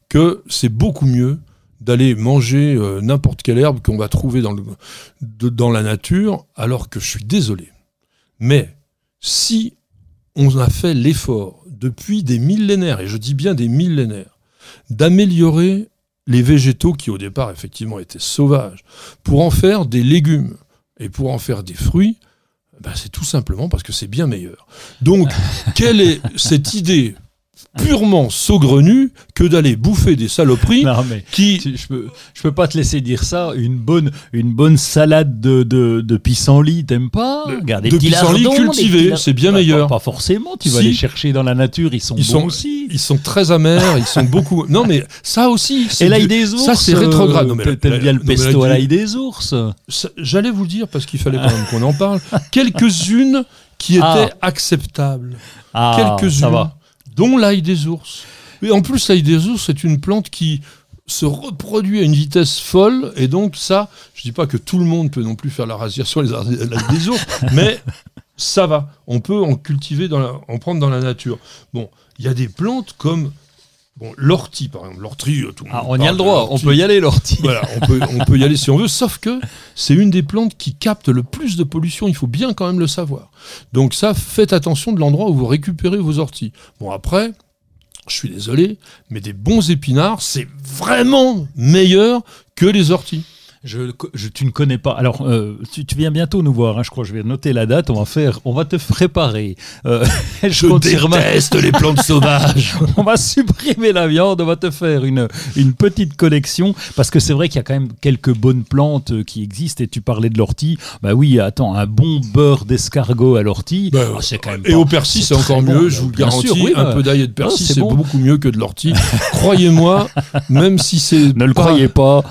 que c'est beaucoup mieux d'aller manger euh, n'importe quelle herbe qu'on va trouver dans, le, de- dans la nature, alors que je suis désolé. Mais si on a fait l'effort depuis des millénaires, et je dis bien des millénaires, d'améliorer les végétaux qui au départ effectivement étaient sauvages, pour en faire des légumes et pour en faire des fruits, ben, c'est tout simplement parce que c'est bien meilleur. Donc, quelle est cette idée purement saugrenue que d'aller bouffer des saloperies Non, mais qui... tu- je peux, je peux pas te laisser dire ça. Une bonne, une bonne salade de, de, de pissenlit, t'aimes pas De- Regarde, des de pissenlit lar- c'est bien Bah, meilleur. Pas, pas forcément. Tu vas Si. les chercher dans la nature. Ils sont Ils bons sont- aussi. Ils sont très amers, ils sont beaucoup... Non, mais ça aussi... c'est Et l'ail des ours. Ça, c'est rétrograde. Euh, T'aimes bien le pesto à la- l'ail des ours? Ça- J'allais vous le dire parce qu'il fallait quand même qu'on en parle. Quelques-unes qui étaient Ah. acceptables. Ah, Quelques-unes. Dont l'ail des ours. Et en plus, l'ail des ours, c'est une plante qui se reproduit à une vitesse folle. Et donc, ça, je dis pas que tout le monde peut non plus faire la rasière sur les des ours, mais ça va. On peut en cultiver, dans la- en prendre dans la nature. Bon, il y a des plantes comme bon, l'ortie, par exemple. L'ortie, euh, tout le Ah, monde on y a le droit. On peut y aller, l'ortie. Voilà, on peut, on peut y aller si on veut, sauf que c'est une des plantes qui capte le plus de pollution, il faut bien quand même le savoir. Donc ça, faites attention de l'endroit où vous récupérez vos orties. Bon, après, je suis désolé, mais des bons épinards, c'est vraiment meilleur que les orties. Je, je- tu ne connais pas. Alors, euh, tu, tu viens bientôt nous voir. hein, je crois. Je vais noter la date. On va faire. On va te préparer. Euh, Je ma- déteste les plantes sauvages. on va supprimer la viande, on va te faire une, une petite collection, parce que c'est vrai qu'il y a quand même quelques bonnes plantes euh, qui existent, et tu parlais de l'ortie, bah oui, attends, un bon beurre d'escargot à l'ortie, Bah, ah, c'est quand même Et pas- au persil, c'est encore mieux, je vous le garantis. sûr, oui, un bah, peu d'ail et de persil, c'est c'est bon. beaucoup mieux que de l'ortie. Croyez-moi, même si c'est Ne le croyez pas.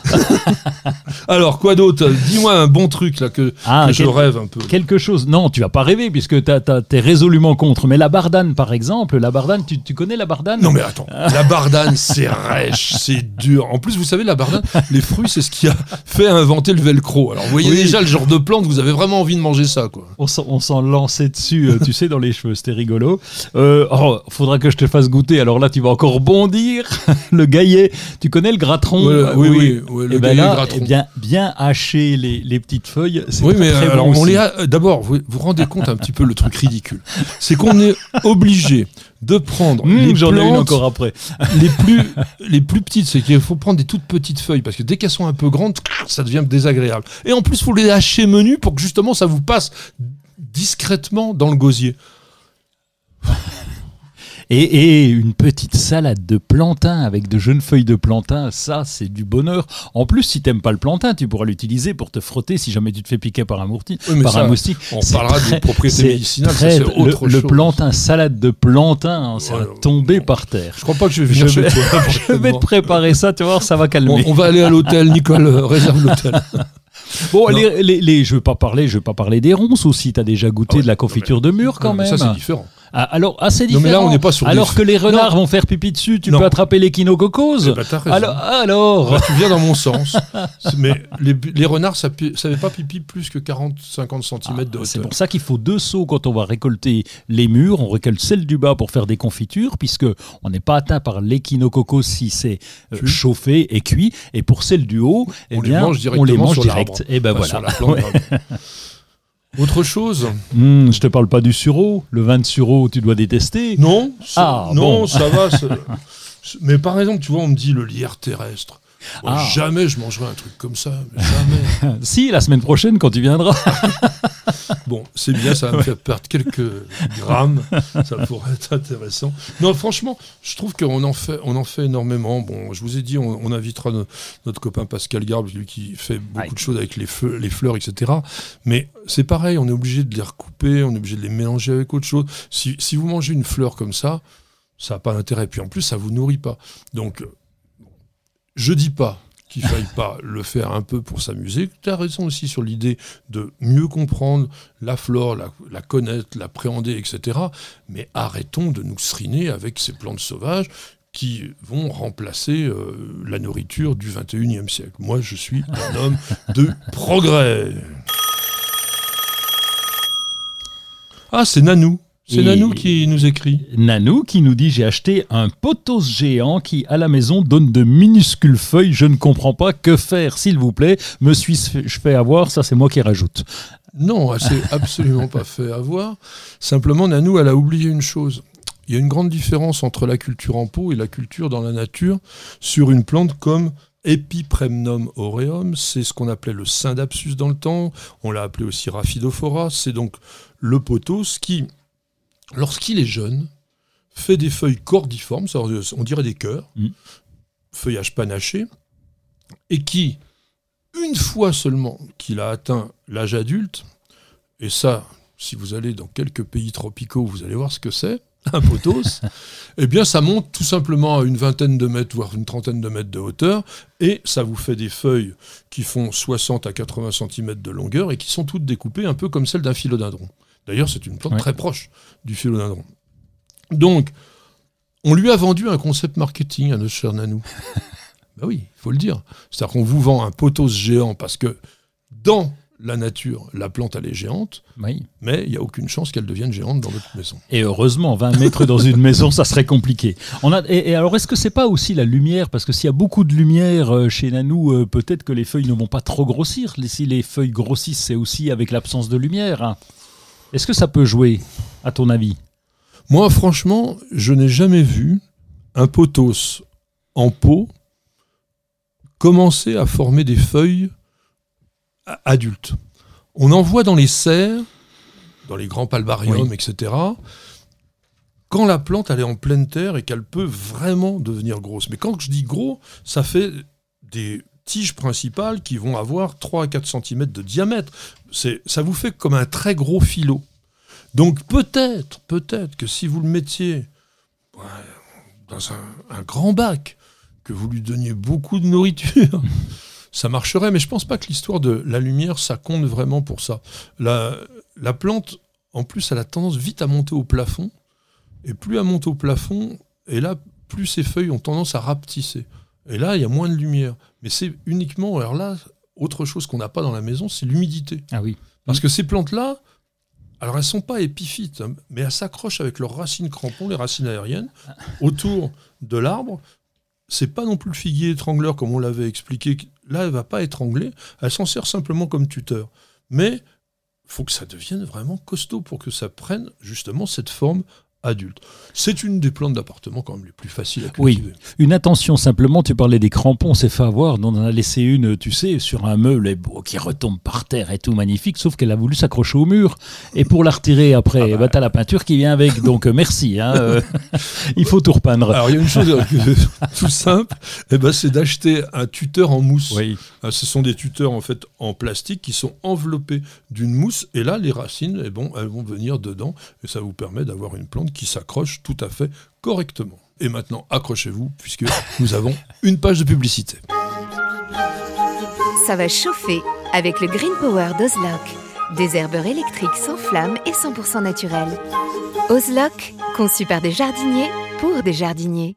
Alors, quoi d'autre? Dis-moi un bon truc là que, Ah, que je quel- rêve un peu. Quelque chose. Non, tu vas pas rêver puisque tu es résolument contre. Mais la bardane, par exemple, la bardane, tu, tu connais la bardane? Non mais attends, la bardane c'est rêche, c'est dur. En plus vous savez la bardane, les fruits c'est ce qui a fait inventer le velcro. Alors vous voyez Oui. déjà le genre de plante, vous avez vraiment envie de manger ça quoi. On s'en, lançait dessus, euh, tu sais, dans les cheveux, c'était rigolo. Euh, oh, faudra que je te fasse goûter. Alors là, tu vas encore bondir. le gaillet, tu connais le gratron? Ouais, Euh, oui, oui, ouais, le Et ben gaillet là, gratron. eh bien, bien hacher les, les petites feuilles. Oui très, mais très euh, alors bon on aussi. les a euh, d'abord vous vous rendez compte un petit peu le truc ridicule. C'est qu'on est obligé de prendre Mmh, les J'en ai une encore après. les plus les plus petites, c'est qu'il faut prendre des toutes petites feuilles parce que dès qu'elles sont un peu grandes, ça devient désagréable. Et en plus, il faut les hacher menu pour que justement ça vous passe discrètement dans le gosier. Et, et une petite salade de plantain avec de jeunes feuilles de plantain, ça c'est du bonheur. En plus, si t'aimes pas le plantain, tu pourras l'utiliser pour te frotter si jamais tu te fais piquer par un, mourti, Oui, par ça, un moustique. on parlera des propriétés médicinales, c'est le- autre le, chose. plantain, salade de plantain, hein, ça va Ouais, tomber par terre. Je crois pas que je vais venir Je chez toi. Je vais te préparer ça, tu vas voir, ça va calmer. on va aller à l'hôtel, Nicole, euh, réserve l'hôtel. Bon, les, les, les- je veux pas parler, je veux pas parler des ronces aussi. T'as déjà goûté Ah ouais, de la confiture de mur quand même. Ça, c'est différent. Ah, alors, assez Non, différent. mais là, on n'est pas sur des Alors que les renards Non. vont faire pipi dessus, tu Non. peux attraper l'échinococose. Eh ben, alors, alors. Bah, tu viens dans mon sens. C'est- Mais les, les renards, ça ne pas pipi plus que 40-50 cm de Ah, C'est hauteur. pour ça qu'il faut deux seaux quand on va récolter les murs. On récolte celle du bas pour faire des confitures, puisque on n'est pas atteint par l'échinococos si c'est euh, chauffé et cuit. Et pour celle du haut, eh On les bien, mange on les directement mange sur direct. Et ben voilà. sur la plante. Autre chose Hum, je te parle pas du sureau. Le vin de sureau, tu dois détester. Non, ça- Ah, non, bon. ça va. Mais par exemple, tu vois, on me dit le lierre terrestre. Moi, Ah. Jamais je mangerai un truc comme ça. Jamais. Si, la semaine prochaine, quand tu viendras. Bon, c'est bien, ça va me faire perdre quelques grammes. Ça pourrait être intéressant. Non, franchement, je trouve qu'on en fait, on en fait énormément. Bon, je vous ai dit, on, on invitera no- notre copain Pascal Garbe, lui qui fait beaucoup Ouais. de choses avec les, feux, les fleurs, etc. Mais c'est pareil, on est obligé de les recouper, on est obligé de les mélanger avec autre chose. Si, si vous mangez une fleur comme ça, ça n'a pas d'intérêt. Puis en plus, ça vous nourrit pas. Donc, je dis pas qu'il faille pas le faire un peu pour s'amuser. Tu as raison aussi sur l'idée de mieux comprendre la flore, la, connaître, l'appréhender, etc. Mais arrêtons de nous seriner avec ces plantes sauvages qui vont remplacer euh, la nourriture du 21e siècle. Moi, je suis un homme de progrès. Ah, c'est Nanou. C'est Nanou qui nous écrit. Nanou qui nous dit j'ai acheté un potos géant qui à la maison donne de minuscules feuilles. Je ne comprends pas que faire, s'il vous plaît. Me suis-je fait avoir? Ça, c'est moi qui rajoute. Non, elle s'est absolument pas fait avoir. Simplement, Nanou, elle a oublié une chose. Il y a une grande différence entre la culture en pot et la culture dans la nature sur une plante comme Epipremnum aureum. C'est ce qu'on appelait le syndapsus dans le temps. On l'a appelé aussi Rhaphidophora. C'est donc le pothos qui, lorsqu'il est jeune, fait des feuilles cordiformes, on dirait des cœurs, Mm. feuillage panaché, et qui, une fois seulement qu'il a atteint l'âge adulte, et ça, si vous allez dans quelques pays tropicaux, vous allez voir ce que c'est, un pothos, eh bien ça monte tout simplement à une vingtaine de mètres, voire une trentaine de mètres de hauteur, et ça vous fait des feuilles qui font 60 à 80 cm de longueur et qui sont toutes découpées un peu comme celles d'un philodendron. D'ailleurs, c'est une plante Ouais. très proche du philodendron. Donc, on lui a vendu un concept marketing à notre cher Nanou. ben oui, il faut le dire. C'est-à-dire qu'on vous vend un pothos géant parce que dans la nature, la plante, elle est géante, Oui. mais il n'y a aucune chance qu'elle devienne géante dans votre maison. Et heureusement, 20 mètres dans une maison, ça serait compliqué. On a, et, et alors, est-ce que c'est pas aussi la lumière? Parce que s'il y a beaucoup de lumière euh, chez Nanou, euh, peut-être que les feuilles ne vont pas trop grossir. Si les feuilles grossissent, c'est aussi avec l'absence de lumière. Est-ce que ça peut jouer, à ton avis? Moi, franchement, je n'ai jamais vu un pothos en pot commencer à former des feuilles adultes. On en voit dans les serres, dans les grands palbariums, Oui. etc. Quand la plante elle est en pleine terre et qu'elle peut vraiment devenir grosse. Mais quand je dis gros, ça fait des tiges principales qui vont avoir 3 à 4 cm de diamètre. Ça vous fait comme un très gros filot. Donc peut-être, peut-être que si vous le mettiez dans un, grand bac, que vous lui donniez beaucoup de nourriture, ça marcherait, mais je pense pas que l'histoire de la lumière, ça compte vraiment pour ça. La, la plante, en plus, elle a tendance vite à monter au plafond, et plus elle monte au plafond, et là, plus ses feuilles ont tendance à rapetisser. Et là, il y a moins de lumière. Mais c'est uniquement, alors là, autre chose qu'on n'a pas dans la maison, c'est l'humidité. Ah oui. Parce que ces plantes-là, alors elles sont pas épiphytes, hein, mais elles s'accrochent avec leurs racines crampons, les racines aériennes, autour de l'arbre. C'est pas non plus le figuier étrangleur comme on l'avait expliqué. Là, elle va pas étrangler. Elle s'en sert simplement comme tuteur. Mais faut que ça devienne vraiment costaud pour que ça prenne justement cette forme adulte. C'est une des plantes d'appartement quand même les plus faciles à Oui, cultiver. une attention simplement, tu parlais des crampons, on s'est fait avoir, on en a laissé une, tu sais, sur un meuble et beau, qui retombe par terre et tout magnifique, sauf qu'elle a voulu s'accrocher au mur. Et pour la retirer après, Ah eh bah. ben, t'as la peinture qui vient avec, donc euh, merci. hein, euh, il faut tout repeindre. Alors il y a une chose euh, tout simple, eh ben, c'est d'acheter un tuteur en mousse. oui. Euh, Ce sont des tuteurs en fait en plastique qui sont enveloppés d'une mousse et là les racines eh bon, elles vont venir dedans et ça vous permet d'avoir une plante qui s'accroche tout à fait correctement. Et maintenant accrochez-vous puisque nous avons une page de publicité. Ça va chauffer avec le Green Power d'Ozlock. Des herbeurs électriques sans flamme et 100% naturels. Ozlock, conçu par des jardiniers pour des jardiniers.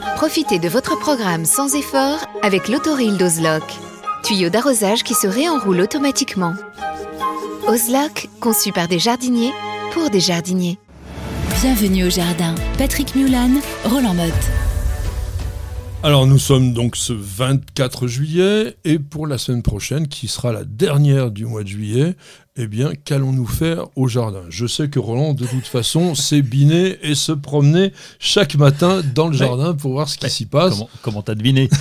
Profitez de votre programme sans effort avec l'autoril d'Ozlock. Tuyau d'arrosage qui se réenroule automatiquement. Ozlock, conçu par des jardiniers pour des jardiniers. Bienvenue au jardin. Patrick Mulan, Roland Motte. Alors nous sommes donc ce 24 juillet et pour la semaine prochaine qui sera la dernière du mois de juillet, eh bien qu'allons-nous faire au jardin? Je sais que Roland de toute façon s'est biné et se promener chaque matin dans le jardin pour voir ce qui s'y passe. Comment comment t'as deviné?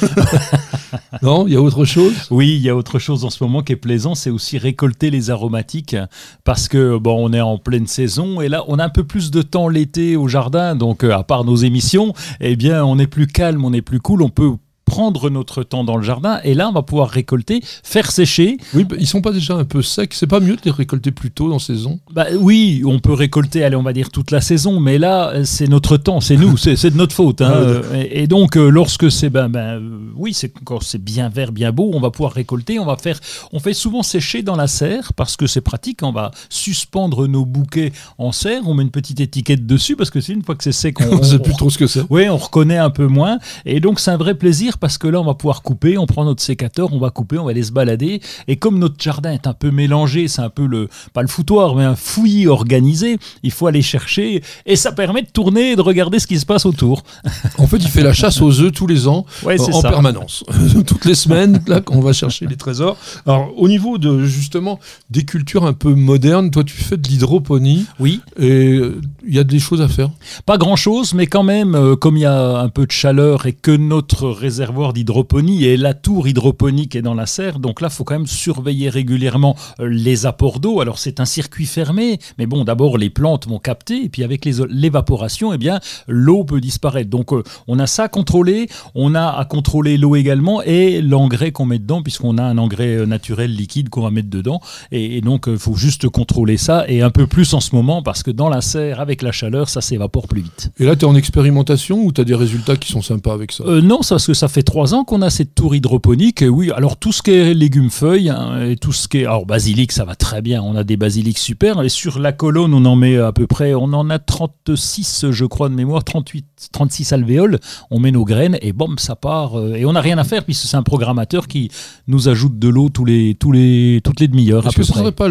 Non, il y a autre chose? Oui, il y a autre chose en ce moment qui est plaisant, c'est aussi récolter les aromatiques parce que bon, on est en pleine saison et là, on a un peu plus de temps l'été au jardin, donc euh, à part nos émissions, eh bien, on est plus calme, on est plus cool, on peut prendre notre temps dans le jardin et là on va pouvoir récolter, faire sécher. Oui, bah, ils sont pas déjà un peu secs C'est pas mieux de les récolter plus tôt dans saison? Bah, oui, on peut récolter, allez on va dire toute la saison, mais là euh, c'est notre temps, c'est nous, c'est de notre faute. hein. Ah Euh, et, et donc euh, lorsque c'est ben, ben oui c'est quand c'est bien vert, bien beau, on va pouvoir récolter, on va faire, on fait souvent sécher dans la serre parce que c'est pratique, on va suspendre nos bouquets en serre, on met une petite étiquette dessus parce que c'est une fois que c'est sec, on, On sait plus trop ce que c'est. oui, on reconnaît un peu moins. Et donc, c'est un vrai plaisir parce que là, on va pouvoir couper. On prend notre sécateur, on va couper, on va aller se balader. Et comme notre jardin est un peu mélangé, c'est un peu le, pas le foutoir, mais un fouillis organisé, il faut aller chercher. Et ça permet de tourner et de regarder ce qui se passe autour. En fait, il fait la chasse aux œufs tous les ans, Ouais, c'est en ça. permanence. Toutes les semaines, là, on va chercher les trésors. Alors, au niveau de, justement, des cultures un peu modernes, toi, tu fais de l'hydroponie Oui, et euh, il y a des choses à faire. pas grand chose, mais quand même, euh, comme il y a un peu de chaleur et que notre réservoir d'hydroponie et la tour hydroponique est dans la serre, donc là, il faut quand même surveiller régulièrement euh, les apports d'eau. Alors, c'est un circuit fermé, mais bon, d'abord, les plantes vont capter, et puis avec l'évaporation, eh bien, l'eau peut disparaître. Donc, euh, on a ça à contrôler, on a à contrôler l'eau également et l'engrais qu'on met dedans, puisqu'on a un engrais euh, naturel liquide qu'on va mettre dedans. Et, et donc, il faut juste contrôler ça, et un peu plus en ce moment, parce que dans la serre, avec la chaleur, ça s'évapore plus vite. Et là, tu es en expérimentation ou tu as des résultats qui sont sympas avec ça? Euh, non, c'est parce que ça fait trois ans qu'on a cette tour hydroponique. Et oui, alors tout ce qui est légumes feuilles hein, et tout ce qui est alors basilic, ça va très bien. On a des basilics super. Et sur la colonne, on en met à peu près, on en a 36, je crois de mémoire, 38, 36 alvéoles. On met nos graines et bam, ça part. euh, et on n'a rien à faire puisque c'est un programmateur qui nous ajoute de l'eau tous les, tous les, toutes les demi-heures à Est-ce que ce serait pas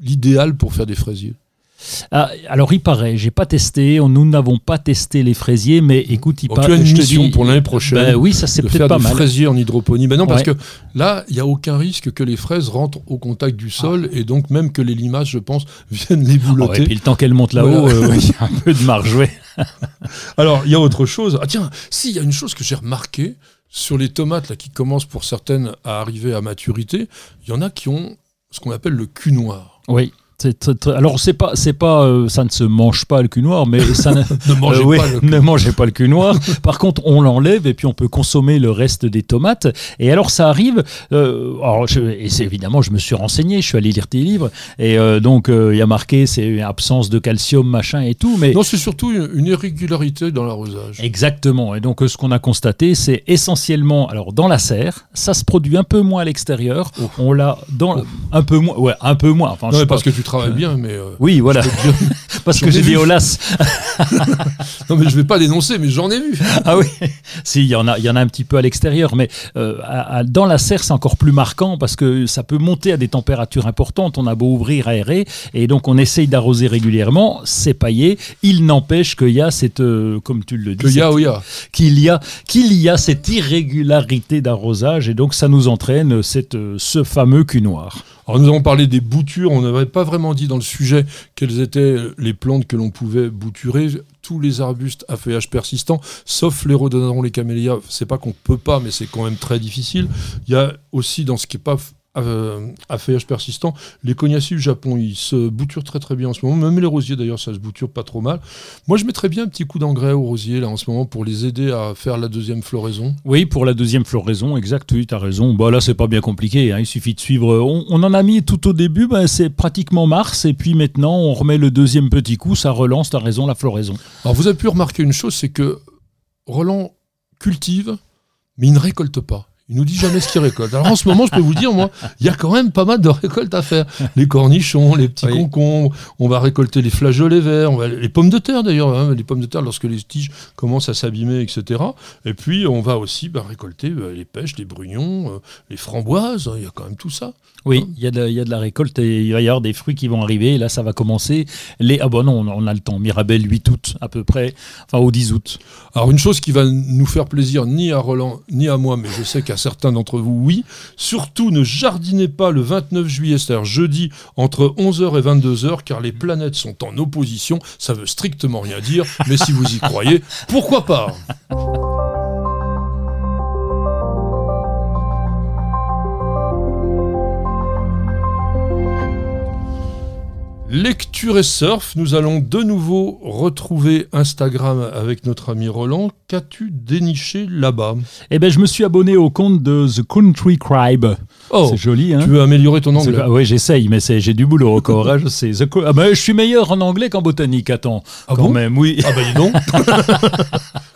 l'idéal pour faire des fraisiers? Ah, alors il paraît, j'ai pas testé, nous n'avons pas testé les fraisiers, mais écoute, il paraît. tu as une je mission dis- pour l'année prochaine Ben oui, ça c'est peut-être pas des mal. fraisiers en hydroponie. Ben non, parce que là, il n'y a aucun risque que les fraises rentrent au contact du sol et donc même que les limaces, je pense, viennent les Ah ouais, boulotter. et puis le temps qu'elle monte là-haut, euh, il y a un peu de marge, ouais. Alors, il y a autre chose. Ah tiens, si, il y a une chose que j'ai remarqué. sur les tomates là, qui commencent pour certaines à arriver à maturité, il y en a qui ont ce qu'on appelle le cul noir. Oui. Alors c'est pas c'est pas euh, ça ne se mange pas le cul noir mais ça ne, ne, mangez euh, pas le cul. ne mangez pas le cul noir. Par contre on l'enlève et puis on peut consommer le reste des tomates. Et alors ça arrive. euh, alors je- et c'est évidemment je me suis renseigné, je suis allé lire tes livres et euh, donc euh, il y a marqué c'est absence de calcium machin et tout. Mais Non, c'est surtout une, irrégularité dans l'arrosage. Exactement. Et donc, euh, ce qu'on a constaté, c'est essentiellement, alors dans la serre, ça se produit un peu moins à l'extérieur. On l'a dans un peu moins, ouais, un peu moins. Enfin, Non, je parce pas. que tu travailles bien, mais euh, Oui, voilà. Parce j'en que ai j'ai vu. dit Olas. non, mais je vais pas dénoncer, mais j'en ai vu. Ah oui, si, il y, en a, il y en a un petit peu à l'extérieur, mais euh, à- à- dans la serre, c'est encore plus marquant parce que ça peut monter à des températures importantes. On a beau ouvrir, aérer, et donc on essaye d'arroser régulièrement, c'est paillé. Il n'empêche qu'il y a cette, euh, comme tu le dis, Que ya cette- ou ya. qu'il y a qu'il y a cette irrégularité d'arrosage et donc ça nous entraîne cette, euh, ce fameux cul noir. Alors nous avons parlé des boutures, on n'avait pas vraiment dit dans le sujet quelles étaient les plantes que l'on pouvait bouturer. Tous les arbustes à feuillage persistant, sauf les rhododendrons, les camélias, c'est pas qu'on peut pas, mais c'est quand même très difficile. Il y a aussi dans ce qui est pas à feuillage persistant, les cognacés du Japon, ils se bouturent très très bien en ce moment. Même les rosiers d'ailleurs, ça se bouture pas trop mal. Moi, je mettrais bien un petit coup d'engrais aux rosiers là en ce moment pour les aider à faire la deuxième floraison. Oui, pour la deuxième floraison, exact, oui, tu as raison. Bah, là, c'est pas bien compliqué, hein, il suffit de suivre. On, on en a mis tout au début, bah, c'est pratiquement mars, et puis maintenant, on remet le deuxième petit coup, ça relance, tu as raison, la floraison. Alors vous avez pu remarquer une chose, c'est que Roland cultive, mais il ne récolte pas. Il nous dit jamais ce qu'il récolte. Alors en ce moment, je peux vous dire, moi, il y a quand même pas mal de récoltes à faire. Les cornichons, les petits Oui. concombres, on va récolter les flageolets verts, on va, les pommes de terre d'ailleurs, hein, les pommes de terre lorsque les tiges commencent à s'abîmer, etc. Et puis on va aussi bah, récolter bah, les pêches, les brugnons, euh, les framboises, hein, il y a quand même tout ça. Oui, Hein il y, a de la- il y a de la récolte et il va y avoir des fruits qui vont arriver. Et là, ça va commencer. Les... Ah bon, non, on a- le temps. Mirabelle, 8 août à peu près, enfin au 10 août. Alors une chose qui va nous faire plaisir ni à Roland ni à moi, mais je sais qu'à certains d'entre vous, oui. Surtout ne jardinez pas le 29 juillet, c'est-à-dire jeudi, entre 11h et 22h, car les planètes sont en opposition. Ça veut strictement rien dire, mais si vous y croyez, pourquoi pas? Lecture et surf, nous allons de nouveau retrouver Instagram avec notre ami Roland. Qu'as-tu déniché là-bas? Eh ben, je me suis abonné au compte de The Country Cribe. Oh, C'est joli, hein? tu veux améliorer ton anglais oui, j'essaye, mais c'est- j'ai du boulot encore. hein, je sais. The ah ben, je suis meilleur en anglais qu'en botanique, attends. Ah quand bon? même, oui. Ah bah dis donc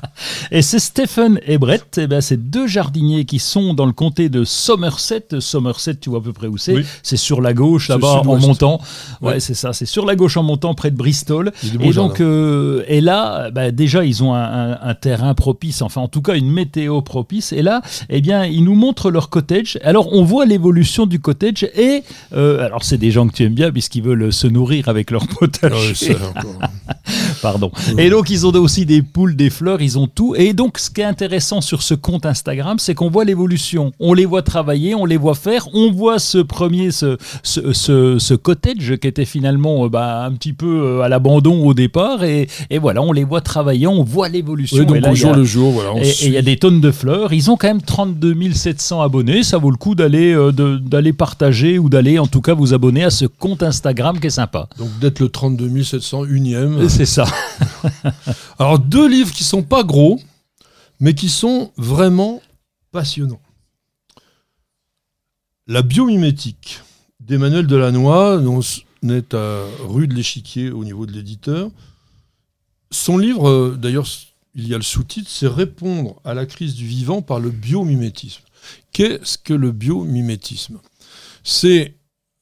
Et c'est Stephen et Brett, eh ben, c'est deux jardiniers qui sont dans le comté de Somerset. Somerset, tu vois à peu près où c'est. Oui. C'est sur la gauche, là-bas, en montant. Ouais, Ouais. c'est ça. C'est sur la gauche en montant, près de Bristol. Et donc, euh, et là, bah, déjà, ils ont un, un- un terrain propice, enfin, en tout cas, une météo propice. Et là, eh bien, ils nous montrent leur cottage. Alors, on voit l'évolution du cottage. Et, euh, alors, c'est des gens que tu aimes bien, puisqu'ils veulent se nourrir avec leur Ah potager. ouais, c'est encore- Pardon. Et donc, ils ont aussi des poules, des fleurs, ils ont tout. Et donc, ce qui est intéressant sur ce compte Instagram, c'est qu'on voit l'évolution. On les voit travailler, on les voit faire. On voit ce premier, ce, ce, ce, ce cottage qui était finalement euh, bah, un petit peu euh, à l'abandon au départ. Et, et voilà, on les voit travailler, on voit l'évolution. Oui, donc et là, au jour a- le jour, voilà. on et il y a des tonnes de fleurs. Ils ont quand même 32 700 abonnés. Ça vaut le coup d'aller euh, d'aller partager ou d'aller en tout cas vous abonner à ce compte Instagram qui est sympa. Donc d'être le 32 701e. C'est ça. Alors deux livres qui sont pas mais qui sont vraiment passionnants. La biomimétique d'Emmanuel Delannoy, dont on est à rue de l'Échiquier au niveau de l'éditeur. Son livre, euh, d'ailleurs, il y a le sous-titre, c'est Répondre à la crise du vivant par le biomimétisme. Qu'est-ce que le biomimétisme? C'est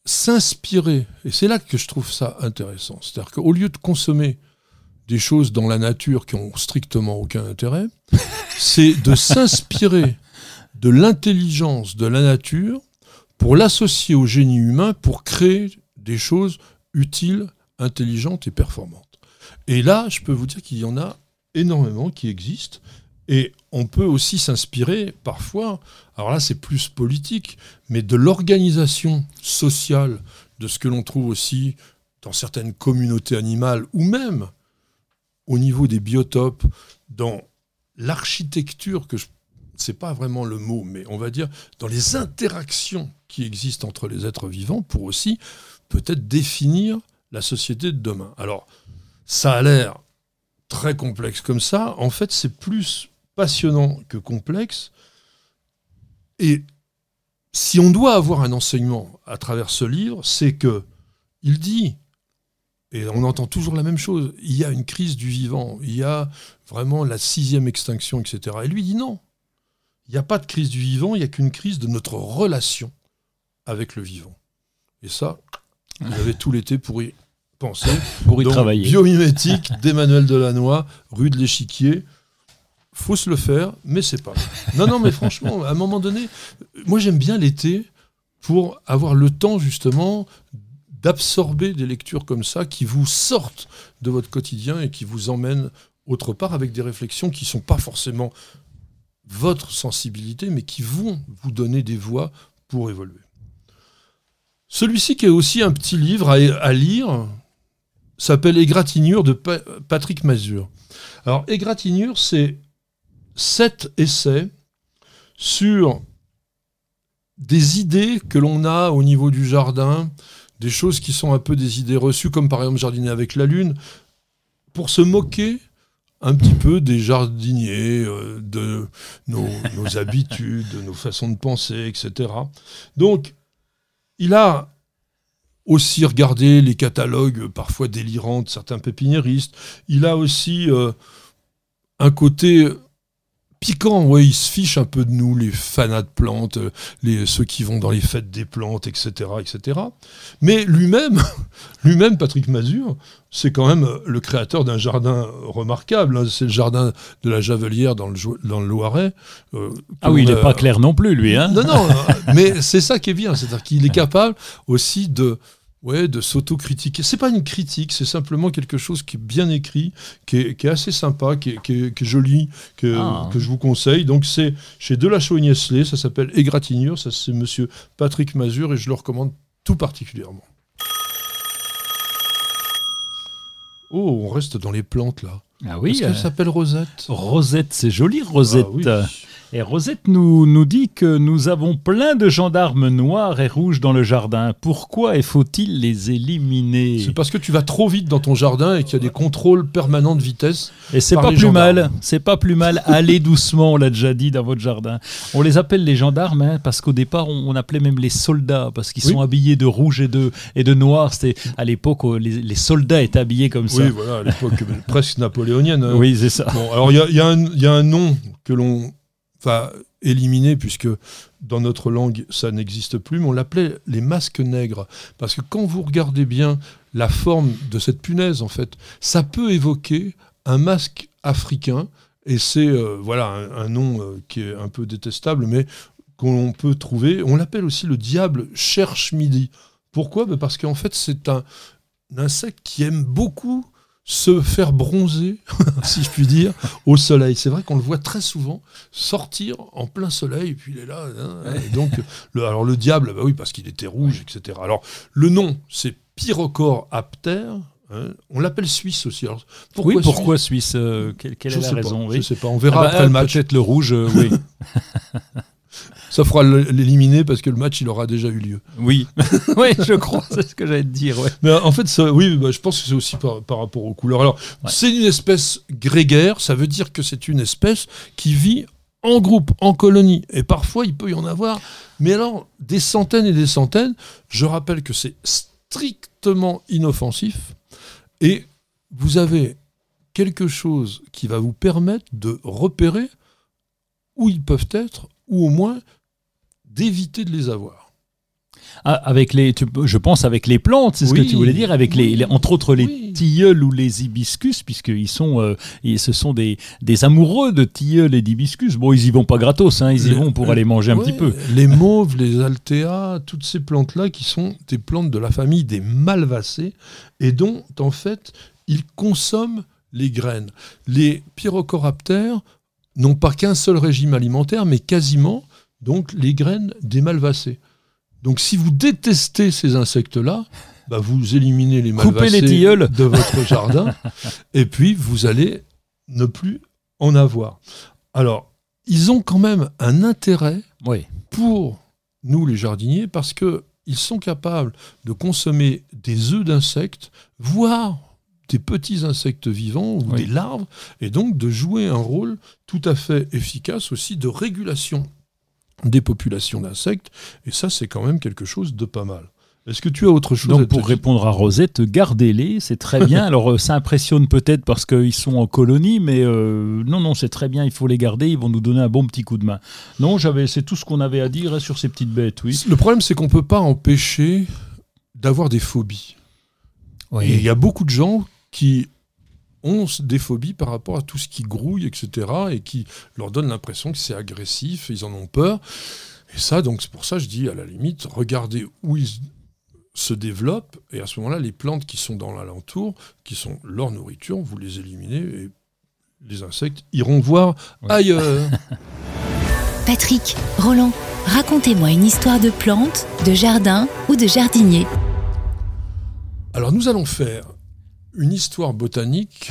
s'inspirer, et c'est là que je trouve ça intéressant. C'est-à-dire qu'au lieu de consommer des choses dans la nature qui ont strictement aucun intérêt, c'est de s'inspirer de l'intelligence de la nature pour l'associer au génie humain pour créer des choses utiles, intelligentes et performantes. Et là, je peux vous dire qu'il y en a énormément qui existent. Et on peut aussi s'inspirer parfois, alors là c'est plus politique, mais de l'organisation sociale, de ce que l'on trouve aussi dans certaines communautés animales ou même au niveau des biotopes, dans l'architecture que je- c'est pas vraiment le mot, mais on va dire dans les interactions qui existent entre les êtres vivants pour aussi peut-être définir la société de demain. Alors, ça a l'air très complexe comme ça. En fait, c'est plus passionnant que complexe. Et si on doit avoir un enseignement à travers ce livre, c'est que il dit, et on entend toujours la même chose, il y a une crise du vivant, il y a vraiment la sixième extinction, etc. Et lui dit non, il n'y a pas de crise du vivant, il n'y a qu'une crise de notre relation avec le vivant. Et ça, vous avez tout l'été pour y penser. Pour y Donc, travailler. Biomimétique d'Emmanuel Delannoy, rue de l'Échiquier. Faut se le faire, mais c'est pas. Non, non, mais franchement, à un moment donné, moi j'aime bien l'été pour avoir le temps justement d'absorber des lectures comme ça qui vous sortent de votre quotidien et qui vous emmènent autre part avec des réflexions qui sont pas forcément votre sensibilité, mais qui vont vous donner des voies pour évoluer. Celui-ci qui est aussi un petit livre à, lire s'appelle Égratignure de Pa- Patrick Mazur. Alors Égratignure, c'est sept essais sur des idées que l'on a au niveau du jardin, des choses qui sont un peu des idées reçues, comme par exemple jardiner avec la lune, pour se moquer un petit peu des jardiniers, euh, de nos, nos habitudes, de nos façons de penser, etc. Donc, il a aussi regardé les catalogues parfois délirants de certains pépiniéristes. Il a aussi euh, un côté piquant, ouais, il se fiche un peu de nous, les fanats de plantes, euh, les, ceux qui vont dans les fêtes des plantes, etc. etc. Mais lui-même, lui-même, Patrick Mazur, c'est quand même le créateur d'un jardin remarquable. hein. C'est le jardin de la Javelière dans le, Jo- dans le Loiret. euh, Ah oui, il n'est pas clair non plus, lui. Hein non, non, euh, mais c'est ça qui est bien, c'est-à-dire qu'il est capable aussi de, ouais, de s'autocritiquer. C'est pas une critique, c'est simplement quelque chose qui est bien écrit, qui est, qui est assez sympa, qui est, qui est- qui est joli, que, Ah. que je vous conseille. Donc c'est chez Delachaux-Niestlé, ça s'appelle Égratignure, ça c'est Monsieur Patrick Mazur et je le recommande tout particulièrement. Oh, on reste dans les plantes là. Ah oui. Est-ce qu'elle euh, s'appelle Rosette? Rosette, c'est joli, Rosette. Ah oui. Et Rosette nous, nous dit que nous avons plein de gendarmes noirs et rouges dans le jardin. Pourquoi et faut-il les éliminer? C'est parce que tu vas trop vite dans ton jardin et qu'il y a des contrôles permanents de vitesse. Et c'est pas plus gendarmes. mal. C'est pas plus mal. Allez doucement, on l'a déjà dit dans votre jardin. On les appelle les gendarmes hein, parce qu'au départ, on, on appelait même les soldats parce qu'ils Oui. sont habillés de rouge et de, et de noir. C'était à l'époque où les, les soldats étaient habillés comme ça. Oui, voilà, à l'époque presque napoléonienne. hein. Oui, c'est ça. Bon, alors il y y y a un nom que l'on va éliminer puisque dans notre langue ça n'existe plus, mais on l'appelait les masques nègres. Parce que quand vous regardez bien la forme de cette punaise, en fait, ça peut évoquer un masque africain. Et c'est euh, voilà un, nom euh, qui est un peu détestable, mais qu'on peut trouver. On l'appelle aussi le diable cherche midi. Pourquoi? Ben Parce qu'en fait, c'est un insecte qui aime beaucoup se faire bronzer, si je puis dire, au soleil. C'est vrai qu'on le voit très souvent sortir en plein soleil, et puis il est là. hein, et donc, le, alors le diable, bah oui, parce qu'il était rouge, etc. Alors, le nom, c'est Pyrocor apter. hein. On l'appelle suisse aussi. Alors, pourquoi oui, pourquoi suisse Suisse euh, Quelle, est la pas, raison Je oui. sais pas. On verra Ah bah, après le match. Peut-être le rouge, euh, oui. Ça fera l'éliminer parce que le match, il aura déjà eu lieu. oui. oui, je crois, c'est ce que j'allais te dire. Ouais. Mais en fait, ça, oui, bah, je pense que c'est aussi par, par rapport aux couleurs. Alors, Ouais. c'est une espèce grégaire, ça veut dire que c'est une espèce qui vit en groupe, en colonie. Et parfois, il peut y en avoir, mais alors, des centaines et des centaines. Je rappelle que c'est strictement inoffensif. Et vous avez quelque chose qui va vous permettre de repérer où ils peuvent être, ou au moins d'éviter de les avoir. Ah, avec les, tu- je pense avec les plantes, c'est ce Oui, que tu voulais dire, avec les, oui, les- entre autres les oui. tilleuls ou les hibiscus, puisqu'ils sont, euh, et ce sont des, des amoureux de tilleuls et d'hibiscus. Bon, ils y vont pas gratos, hein, ils y vont pour aller manger un petit peu. Les mauves, les altéas, toutes ces plantes-là qui sont des plantes de la famille des malvacées et dont, en fait, ils consomment les graines. Les pyrocoraptères n'ont pas qu'un seul régime alimentaire, mais quasiment donc les graines des malvacées. Donc si vous détestez ces insectes-là, bah, vous éliminez les Coupez malvacées les tilleuls. de votre jardin et puis vous allez ne plus en avoir. Alors, ils ont quand même un intérêt Oui. pour nous les jardiniers parce que ils sont capables de consommer des œufs d'insectes, voire des petits insectes vivants ou Oui. des larves, et donc de jouer un rôle tout à fait efficace aussi de régulation des populations d'insectes. Et ça, c'est quand même quelque chose de pas mal. Est-ce que tu as autre chose à Donc pour répondre à Rosette, gardez-les, c'est très bien. Alors euh, ça impressionne peut-être parce qu'ils sont en colonie, mais euh, non, non, c'est très bien, il faut les garder, ils vont nous donner un bon petit coup de main. Non, j'avais, c'est tout ce qu'on avait à dire hein, sur ces petites bêtes, oui. Le problème, c'est qu'on ne peut pas empêcher d'avoir des phobies. Il y a beaucoup de gens qui ont des phobies par rapport à tout ce qui grouille, etc., et qui leur donne l'impression que c'est agressif, ils en ont peur. Et ça, donc, c'est pour ça que je dis, à la limite, regardez où ils se développent, et à ce moment-là, les plantes qui sont dans l'alentour, qui sont leur nourriture, vous les éliminez, et les insectes iront voir Ouais. ailleurs. Patrick, Roland, racontez-moi une histoire de plante, de jardin ou de jardinier. Alors, nous allons faire une histoire botanique,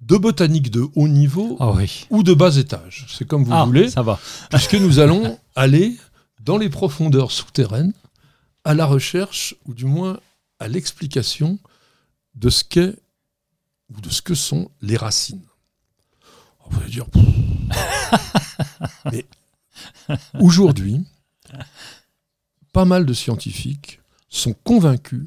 de botanique de haut niveau, Ah oui. ou de bas étage. C'est comme vous ah, voulez. ça va. puisque nous allons aller dans les profondeurs souterraines à la recherche, ou du moins à l'explication de ce qu'est ou de ce que sont les racines. On va dire. pff. Mais aujourd'hui, pas mal de scientifiques sont convaincus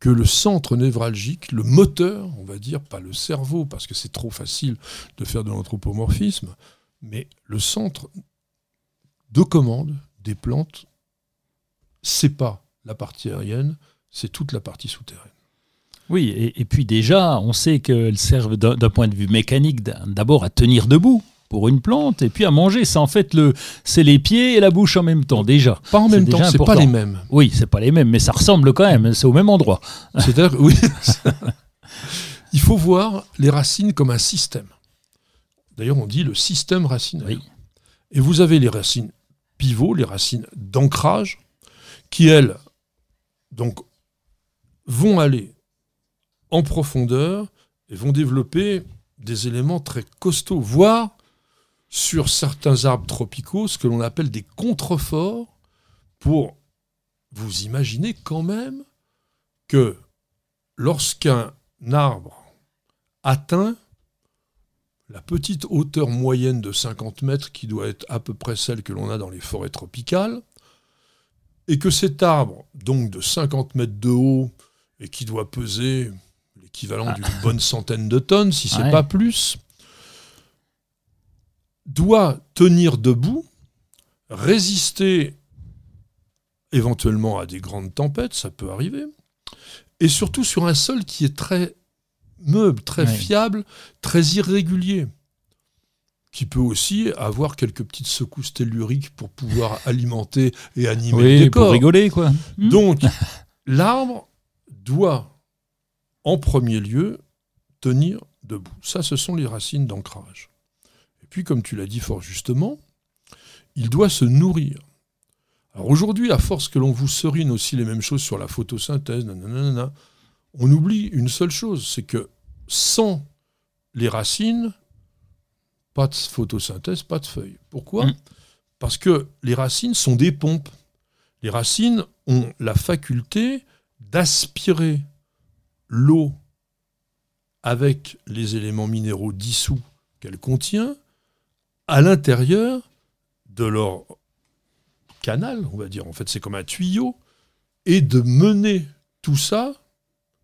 que le centre névralgique, le moteur, on va dire, pas le cerveau, parce que c'est trop facile de faire de l'anthropomorphisme, mais le centre de commande des plantes, c'est pas la partie aérienne, c'est toute la partie souterraine. Oui, et, et puis déjà, on sait qu'elles servent d'un point de vue mécanique d'abord à tenir debout pour une plante, et puis à manger. C'est en fait le, c'est les pieds et la bouche en même temps, déjà. Pas en même temps, c'est pas les mêmes. Oui, c'est pas les mêmes, mais ça ressemble quand même, c'est au même endroit. C'est-à-dire, oui, il faut voir les racines comme un système. D'ailleurs, on dit le système racinaire. Oui. Et vous avez les racines pivots, les racines d'ancrage, qui elles, donc, vont aller en profondeur et vont développer des éléments très costauds, voire sur certains arbres tropicaux, ce que l'on appelle des contreforts, pour vous imaginez quand même que lorsqu'un arbre atteint la petite hauteur moyenne de 50 mètres, qui doit être à peu près celle que l'on a dans les forêts tropicales, et que cet arbre, donc de 50 mètres de haut, et qui doit peser l'équivalent d'une bonne centaine de tonnes, si c'est Ouais. pas plus, doit tenir debout, résister éventuellement à des grandes tempêtes, ça peut arriver, et surtout sur un sol qui est très meuble, très Ouais. fiable, très irrégulier, qui peut aussi avoir quelques petites secousses telluriques pour pouvoir alimenter et animer le Oui, décor. pour rigoler, quoi. Hmm. Donc, l'arbre doit, en premier lieu, tenir debout. Ça, ce sont les racines d'ancrage. Et puis, comme tu l'as dit fort justement, il doit se nourrir. Alors aujourd'hui, à force que l'on vous serine aussi les mêmes choses sur la photosynthèse, nanana, on oublie une seule chose, c'est que sans les racines, pas de photosynthèse, pas de feuilles. Pourquoi? Mm. Parce que les racines sont des pompes. Les racines ont la faculté d'aspirer l'eau avec les éléments minéraux dissous qu'elle contient à l'intérieur de leur canal, on va dire. En fait, c'est comme un tuyau, et de mener tout ça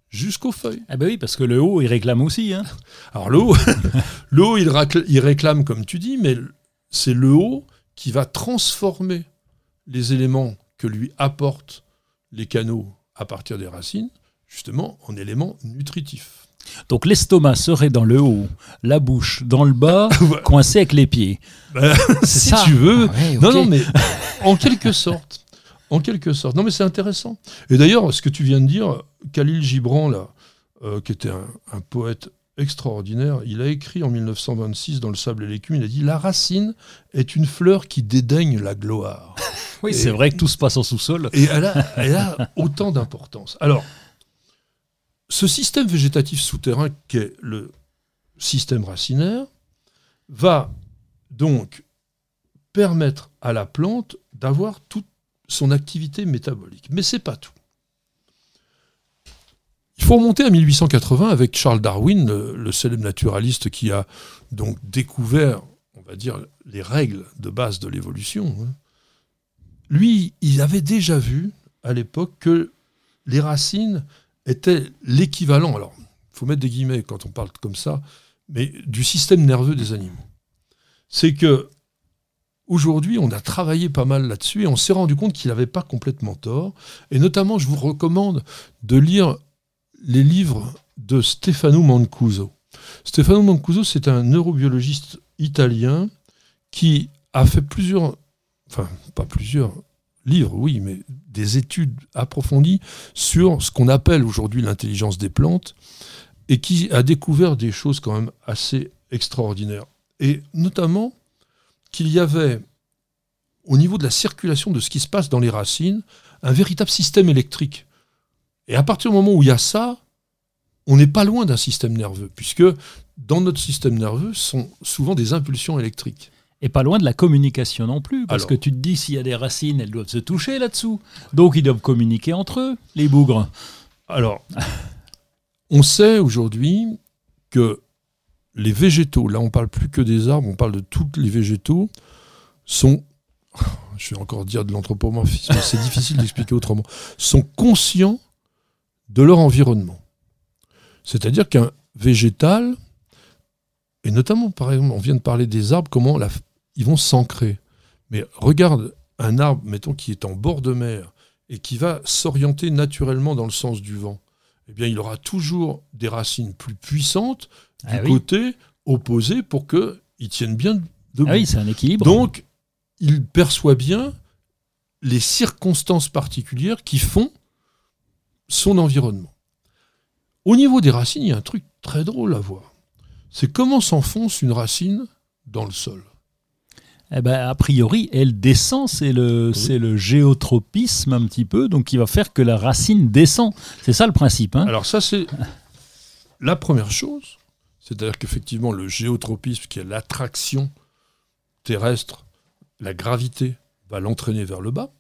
jusqu'aux feuilles. Ah ben oui, parce que le haut, il réclame aussi. Hein. Alors le haut, le haut, il, racl- il réclame, comme tu dis, mais c'est le haut qui va transformer les éléments que lui apportent les canaux à partir des racines, justement, en éléments nutritifs. Donc l'estomac serait dans le haut, la bouche dans le bas, coincé avec les pieds. Ben, C'est si ça. tu veux. Ah ouais, Non, non, mais en quelque sorte. En quelque sorte. Non, mais c'est intéressant. Et d'ailleurs, ce que tu viens de dire, Khalil Gibran, là, euh, qui était un, un poète extraordinaire, il a écrit en 1926 dans Le Sable et l'écume, il a dit La racine est une fleur qui dédaigne la gloire. Oui, c'est vrai que tout se passe en sous-sol. Et elle a, elle a autant d'importance. Alors, ce système végétatif souterrain qu'est le système racinaire va donc permettre à la plante d'avoir toute son activité métabolique. Mais c'est pas tout. Il faut remonter à 1880 avec Charles Darwin, le, célèbre naturaliste qui a donc découvert, on va dire, les règles de base de l'évolution. hein. Lui, il avait déjà vu à l'époque que les racines étaient l'équivalent, alors il faut mettre des guillemets quand on parle comme ça, mais du système nerveux des animaux. C'est que aujourd'hui, on a travaillé pas mal là-dessus et on s'est rendu compte qu'il n'avait pas complètement tort. Et notamment, je vous recommande de lire les livres de Stefano Mancuso. Stefano Mancuso, c'est un neurobiologiste italien qui a fait plusieurs, enfin pas plusieurs livres, oui, mais des études approfondies sur ce qu'on appelle aujourd'hui l'intelligence des plantes et qui a découvert des choses quand même assez extraordinaires. Et notamment qu'il y avait, au niveau de la circulation de ce qui se passe dans les racines, un véritable système électrique. Et à partir du moment où il y a ça, on n'est pas loin d'un système nerveux, puisque dans notre système nerveux sont souvent des impulsions électriques. Et pas loin de la communication non plus, parce Alors. que tu te dis, s'il y a des racines, elles doivent se toucher là-dessous. Donc ils doivent communiquer entre eux, les bougres. Alors, on sait aujourd'hui que les végétaux, là on parle plus que des arbres, on parle de tous les végétaux, sont, je vais encore dire de l'anthropomorphisme, c'est difficile d'expliquer autrement, sont conscients de leur environnement. C'est-à-dire qu'un végétal, et notamment par exemple, on vient de parler des arbres, comment la- ils vont s'ancrer. Mais regarde un arbre, mettons, qui est en bord de mer et qui va s'orienter naturellement dans le sens du vent eh bien, il aura toujours des racines plus puissantes du Ah oui. côté opposé pour qu'ils tiennent bien debout. Ah oui, c'est un équilibre. Donc, il perçoit bien les circonstances particulières qui font son environnement. Au niveau des racines, il y a un truc très drôle à voir. C'est comment s'enfonce une racine dans le sol. Eh ben, a priori, elle descend, c'est le, c'est le géotropisme un petit peu, donc qui va faire que la racine descend. C'est ça le principe. Hein Alors ça, c'est la première chose. C'est-à-dire qu'effectivement, le géotropisme, qui est l'attraction terrestre, la gravité, va l'entraîner vers le bas.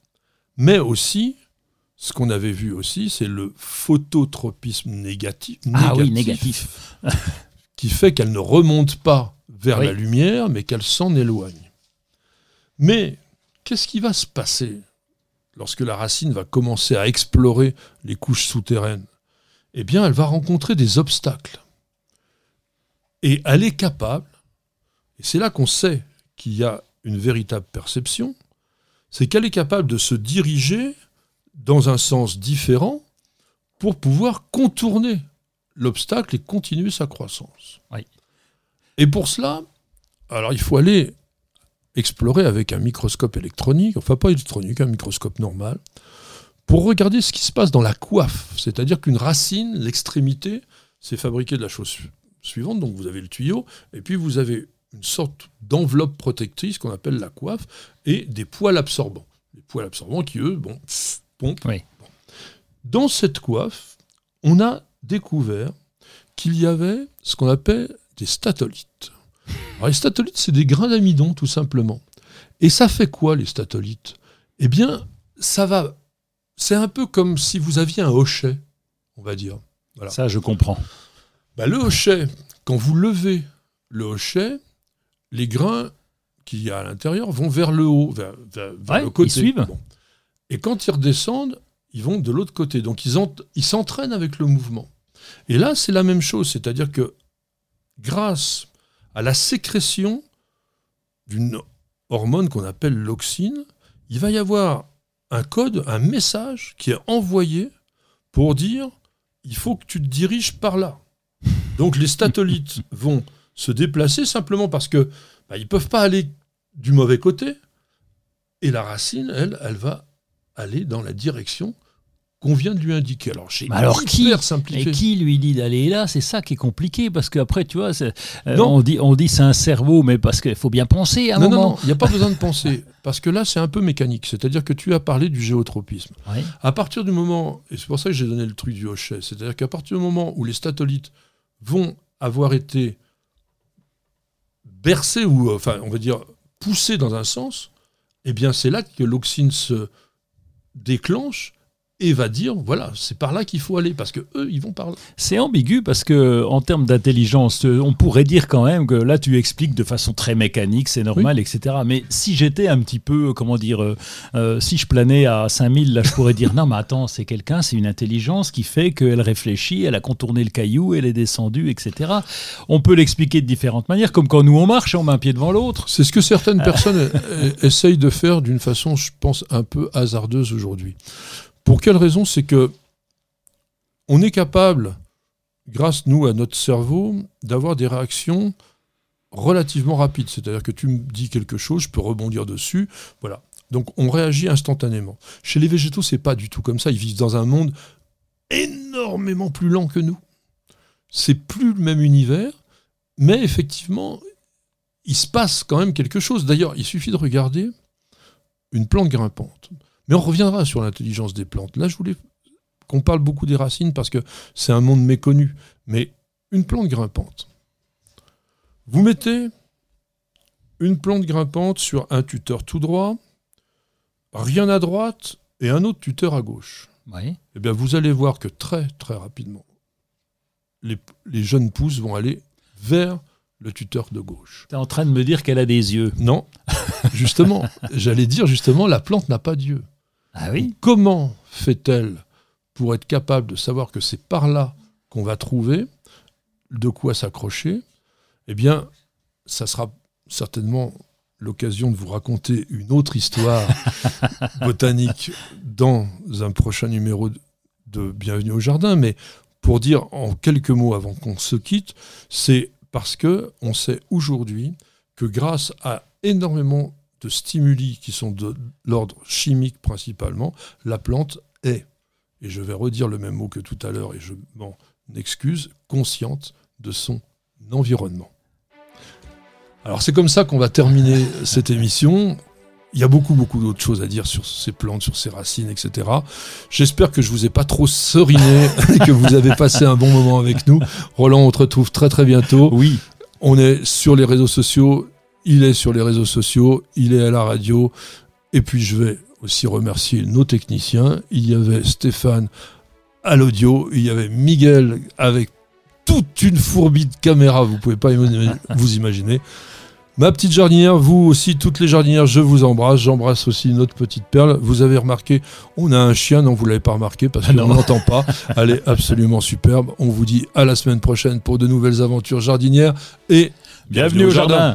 Mais aussi, ce qu'on avait vu aussi, c'est le phototropisme négatif. ah oui, négatif. Qui fait qu'elle ne remonte pas vers Oui. la lumière, mais qu'elle s'en éloigne. Mais qu'est-ce qui va se passer lorsque la racine va commencer à explorer les couches souterraines? Eh bien, elle va rencontrer des obstacles. Et elle est capable, et c'est là qu'on sait qu'il y a une véritable perception, c'est qu'elle est capable de se diriger dans un sens différent pour pouvoir contourner l'obstacle et continuer sa croissance. Oui. Et pour cela, alors il faut aller explorer avec un microscope électronique, enfin pas électronique, un microscope normal, pour regarder ce qui se passe dans la coiffe. C'est-à-dire qu'une racine, l'extrémité, c'est fabriqué de la chose su- suivante. Donc vous avez le tuyau, et puis vous avez une sorte d'enveloppe protectrice qu'on appelle la coiffe, et des poils absorbants. Les poils absorbants qui, eux, bon, pff, pompent. Oui. Bon. Dans cette coiffe, on a découvert qu'il y avait ce qu'on appelle des statolites. Alors, les statolites, c'est des grains d'amidon, tout simplement. Et ça fait quoi, les statolites? Eh bien, ça va. C'est un peu comme si vous aviez un hochet, on va dire. Voilà. Ça, je comprends. Bah, le hochet, quand vous levez le hochet, les grains qu'il y a à l'intérieur vont vers le haut, vers, vers- vers Ouais, le côté. ils suivent. Bon. Et quand ils redescendent, ils vont de l'autre côté. Donc ils s'entraînent avec le mouvement. Et là, c'est la même chose. C'est-à-dire que grâce à la sécrétion d'une hormone qu'on appelle l'oxine, il va y avoir un code, un message qui est envoyé pour dire il faut que tu te diriges par là. Donc les statolites vont se déplacer simplement parce que bah, ils peuvent pas aller du mauvais côté et la racine, elle, elle va aller dans la direction qu'on vient de lui indiquer. Alors j'ai alors, qui- simplifié. Et qui lui dit d'aller là? C'est ça qui est compliqué, parce qu'après, tu vois, euh, on dit, on dit c'est un cerveau, mais parce qu'il faut bien penser à un non, non, moment. non, il n'y a pas besoin de penser. Parce que là, c'est un peu mécanique. C'est-à-dire que tu as parlé du géotropisme. À partir du moment, et c'est pour ça que j'ai donné le truc du hochet, c'est-à-dire qu'à partir du moment où les statolites vont avoir été bercé ou, enfin, on va dire, poussé dans un sens, eh bien, c'est là que l'oxine se déclenche et va dire voilà c'est par là qu'il faut aller parce que eux ils vont par là. C'est ambigu parce que en termes d'intelligence, euh, on pourrait dire quand même que là tu expliques de façon très mécanique, c'est normal, etc. Mais si j'étais un petit peu, comment dire, euh, euh, si je planais à 5000, là je pourrais dire non mais attends c'est quelqu'un, c'est une intelligence qui fait qu'elle réfléchit, elle a contourné le caillou, elle est descendue, etc. On peut l'expliquer de différentes manières, comme quand nous on marche, on met un pied devant l'autre. C'est ce que certaines personnes essayent de faire d'une façon, je pense, un peu hasardeuse aujourd'hui. Pour quelle raison C'est que on est capable, grâce nous à notre cerveau, d'avoir des réactions relativement rapides. C'est-à-dire que tu me dis quelque chose, je peux rebondir dessus. Voilà. Donc on réagit instantanément. Chez les végétaux, c'est pas du tout comme ça. Ils vivent dans un monde énormément plus lent que nous. C'est plus le même univers, mais effectivement, il se passe quand même quelque chose. D'ailleurs, il suffit de regarder une plante grimpante. Mais on reviendra sur l'intelligence des plantes. Là, je voulais qu'on parle beaucoup des racines parce que c'est un monde méconnu. Mais une plante grimpante. Vous mettez une plante grimpante sur un tuteur tout droit, rien à droite et un autre tuteur à gauche. Oui. Eh bien, vous allez voir que très, très rapidement, les, les jeunes pousses vont aller vers le tuteur de gauche. Tu es en train de me dire qu'elle a des yeux. Non, justement, j'allais dire justement, la plante n'a pas d'yeux. Ah oui. Comment fait-elle pour être capable de savoir que c'est par là qu'on va trouver de quoi s'accrocher? Eh bien, ça sera certainement l'occasion de vous raconter une autre histoire botanique dans un prochain numéro de Bienvenue au Jardin, mais pour dire en quelques mots avant qu'on se quitte, c'est parce que on sait aujourd'hui que grâce à énormément de stimuli qui sont de l'ordre chimique principalement, la plante est, et je vais redire le même mot que tout à l'heure et je m'en excuse, consciente de son environnement. Alors c'est comme ça qu'on va terminer cette émission. Il y a beaucoup, beaucoup d'autres choses à dire sur ces plantes, sur ces racines, etc. J'espère que je vous ai pas trop seriné et que vous avez passé un bon moment avec nous. Roland, on te retrouve très, très bientôt. Oui. On est sur les réseaux sociaux. Il est sur les réseaux sociaux. Il est à la radio. Et puis, je vais aussi remercier nos techniciens. Il y avait Stéphane à l'audio. Il y avait Miguel avec toute une fourbie de caméra. Vous pouvez pas vous imaginer. Ma petite jardinière, vous aussi, toutes les jardinières, je vous embrasse. J'embrasse aussi notre petite perle. Vous avez remarqué, on a un chien, non, vous l'avez pas remarqué parce Ah qu'on n'entend pas. Elle est absolument superbe. On vous dit à la semaine prochaine pour de nouvelles aventures jardinières et Bienvenue au jardin.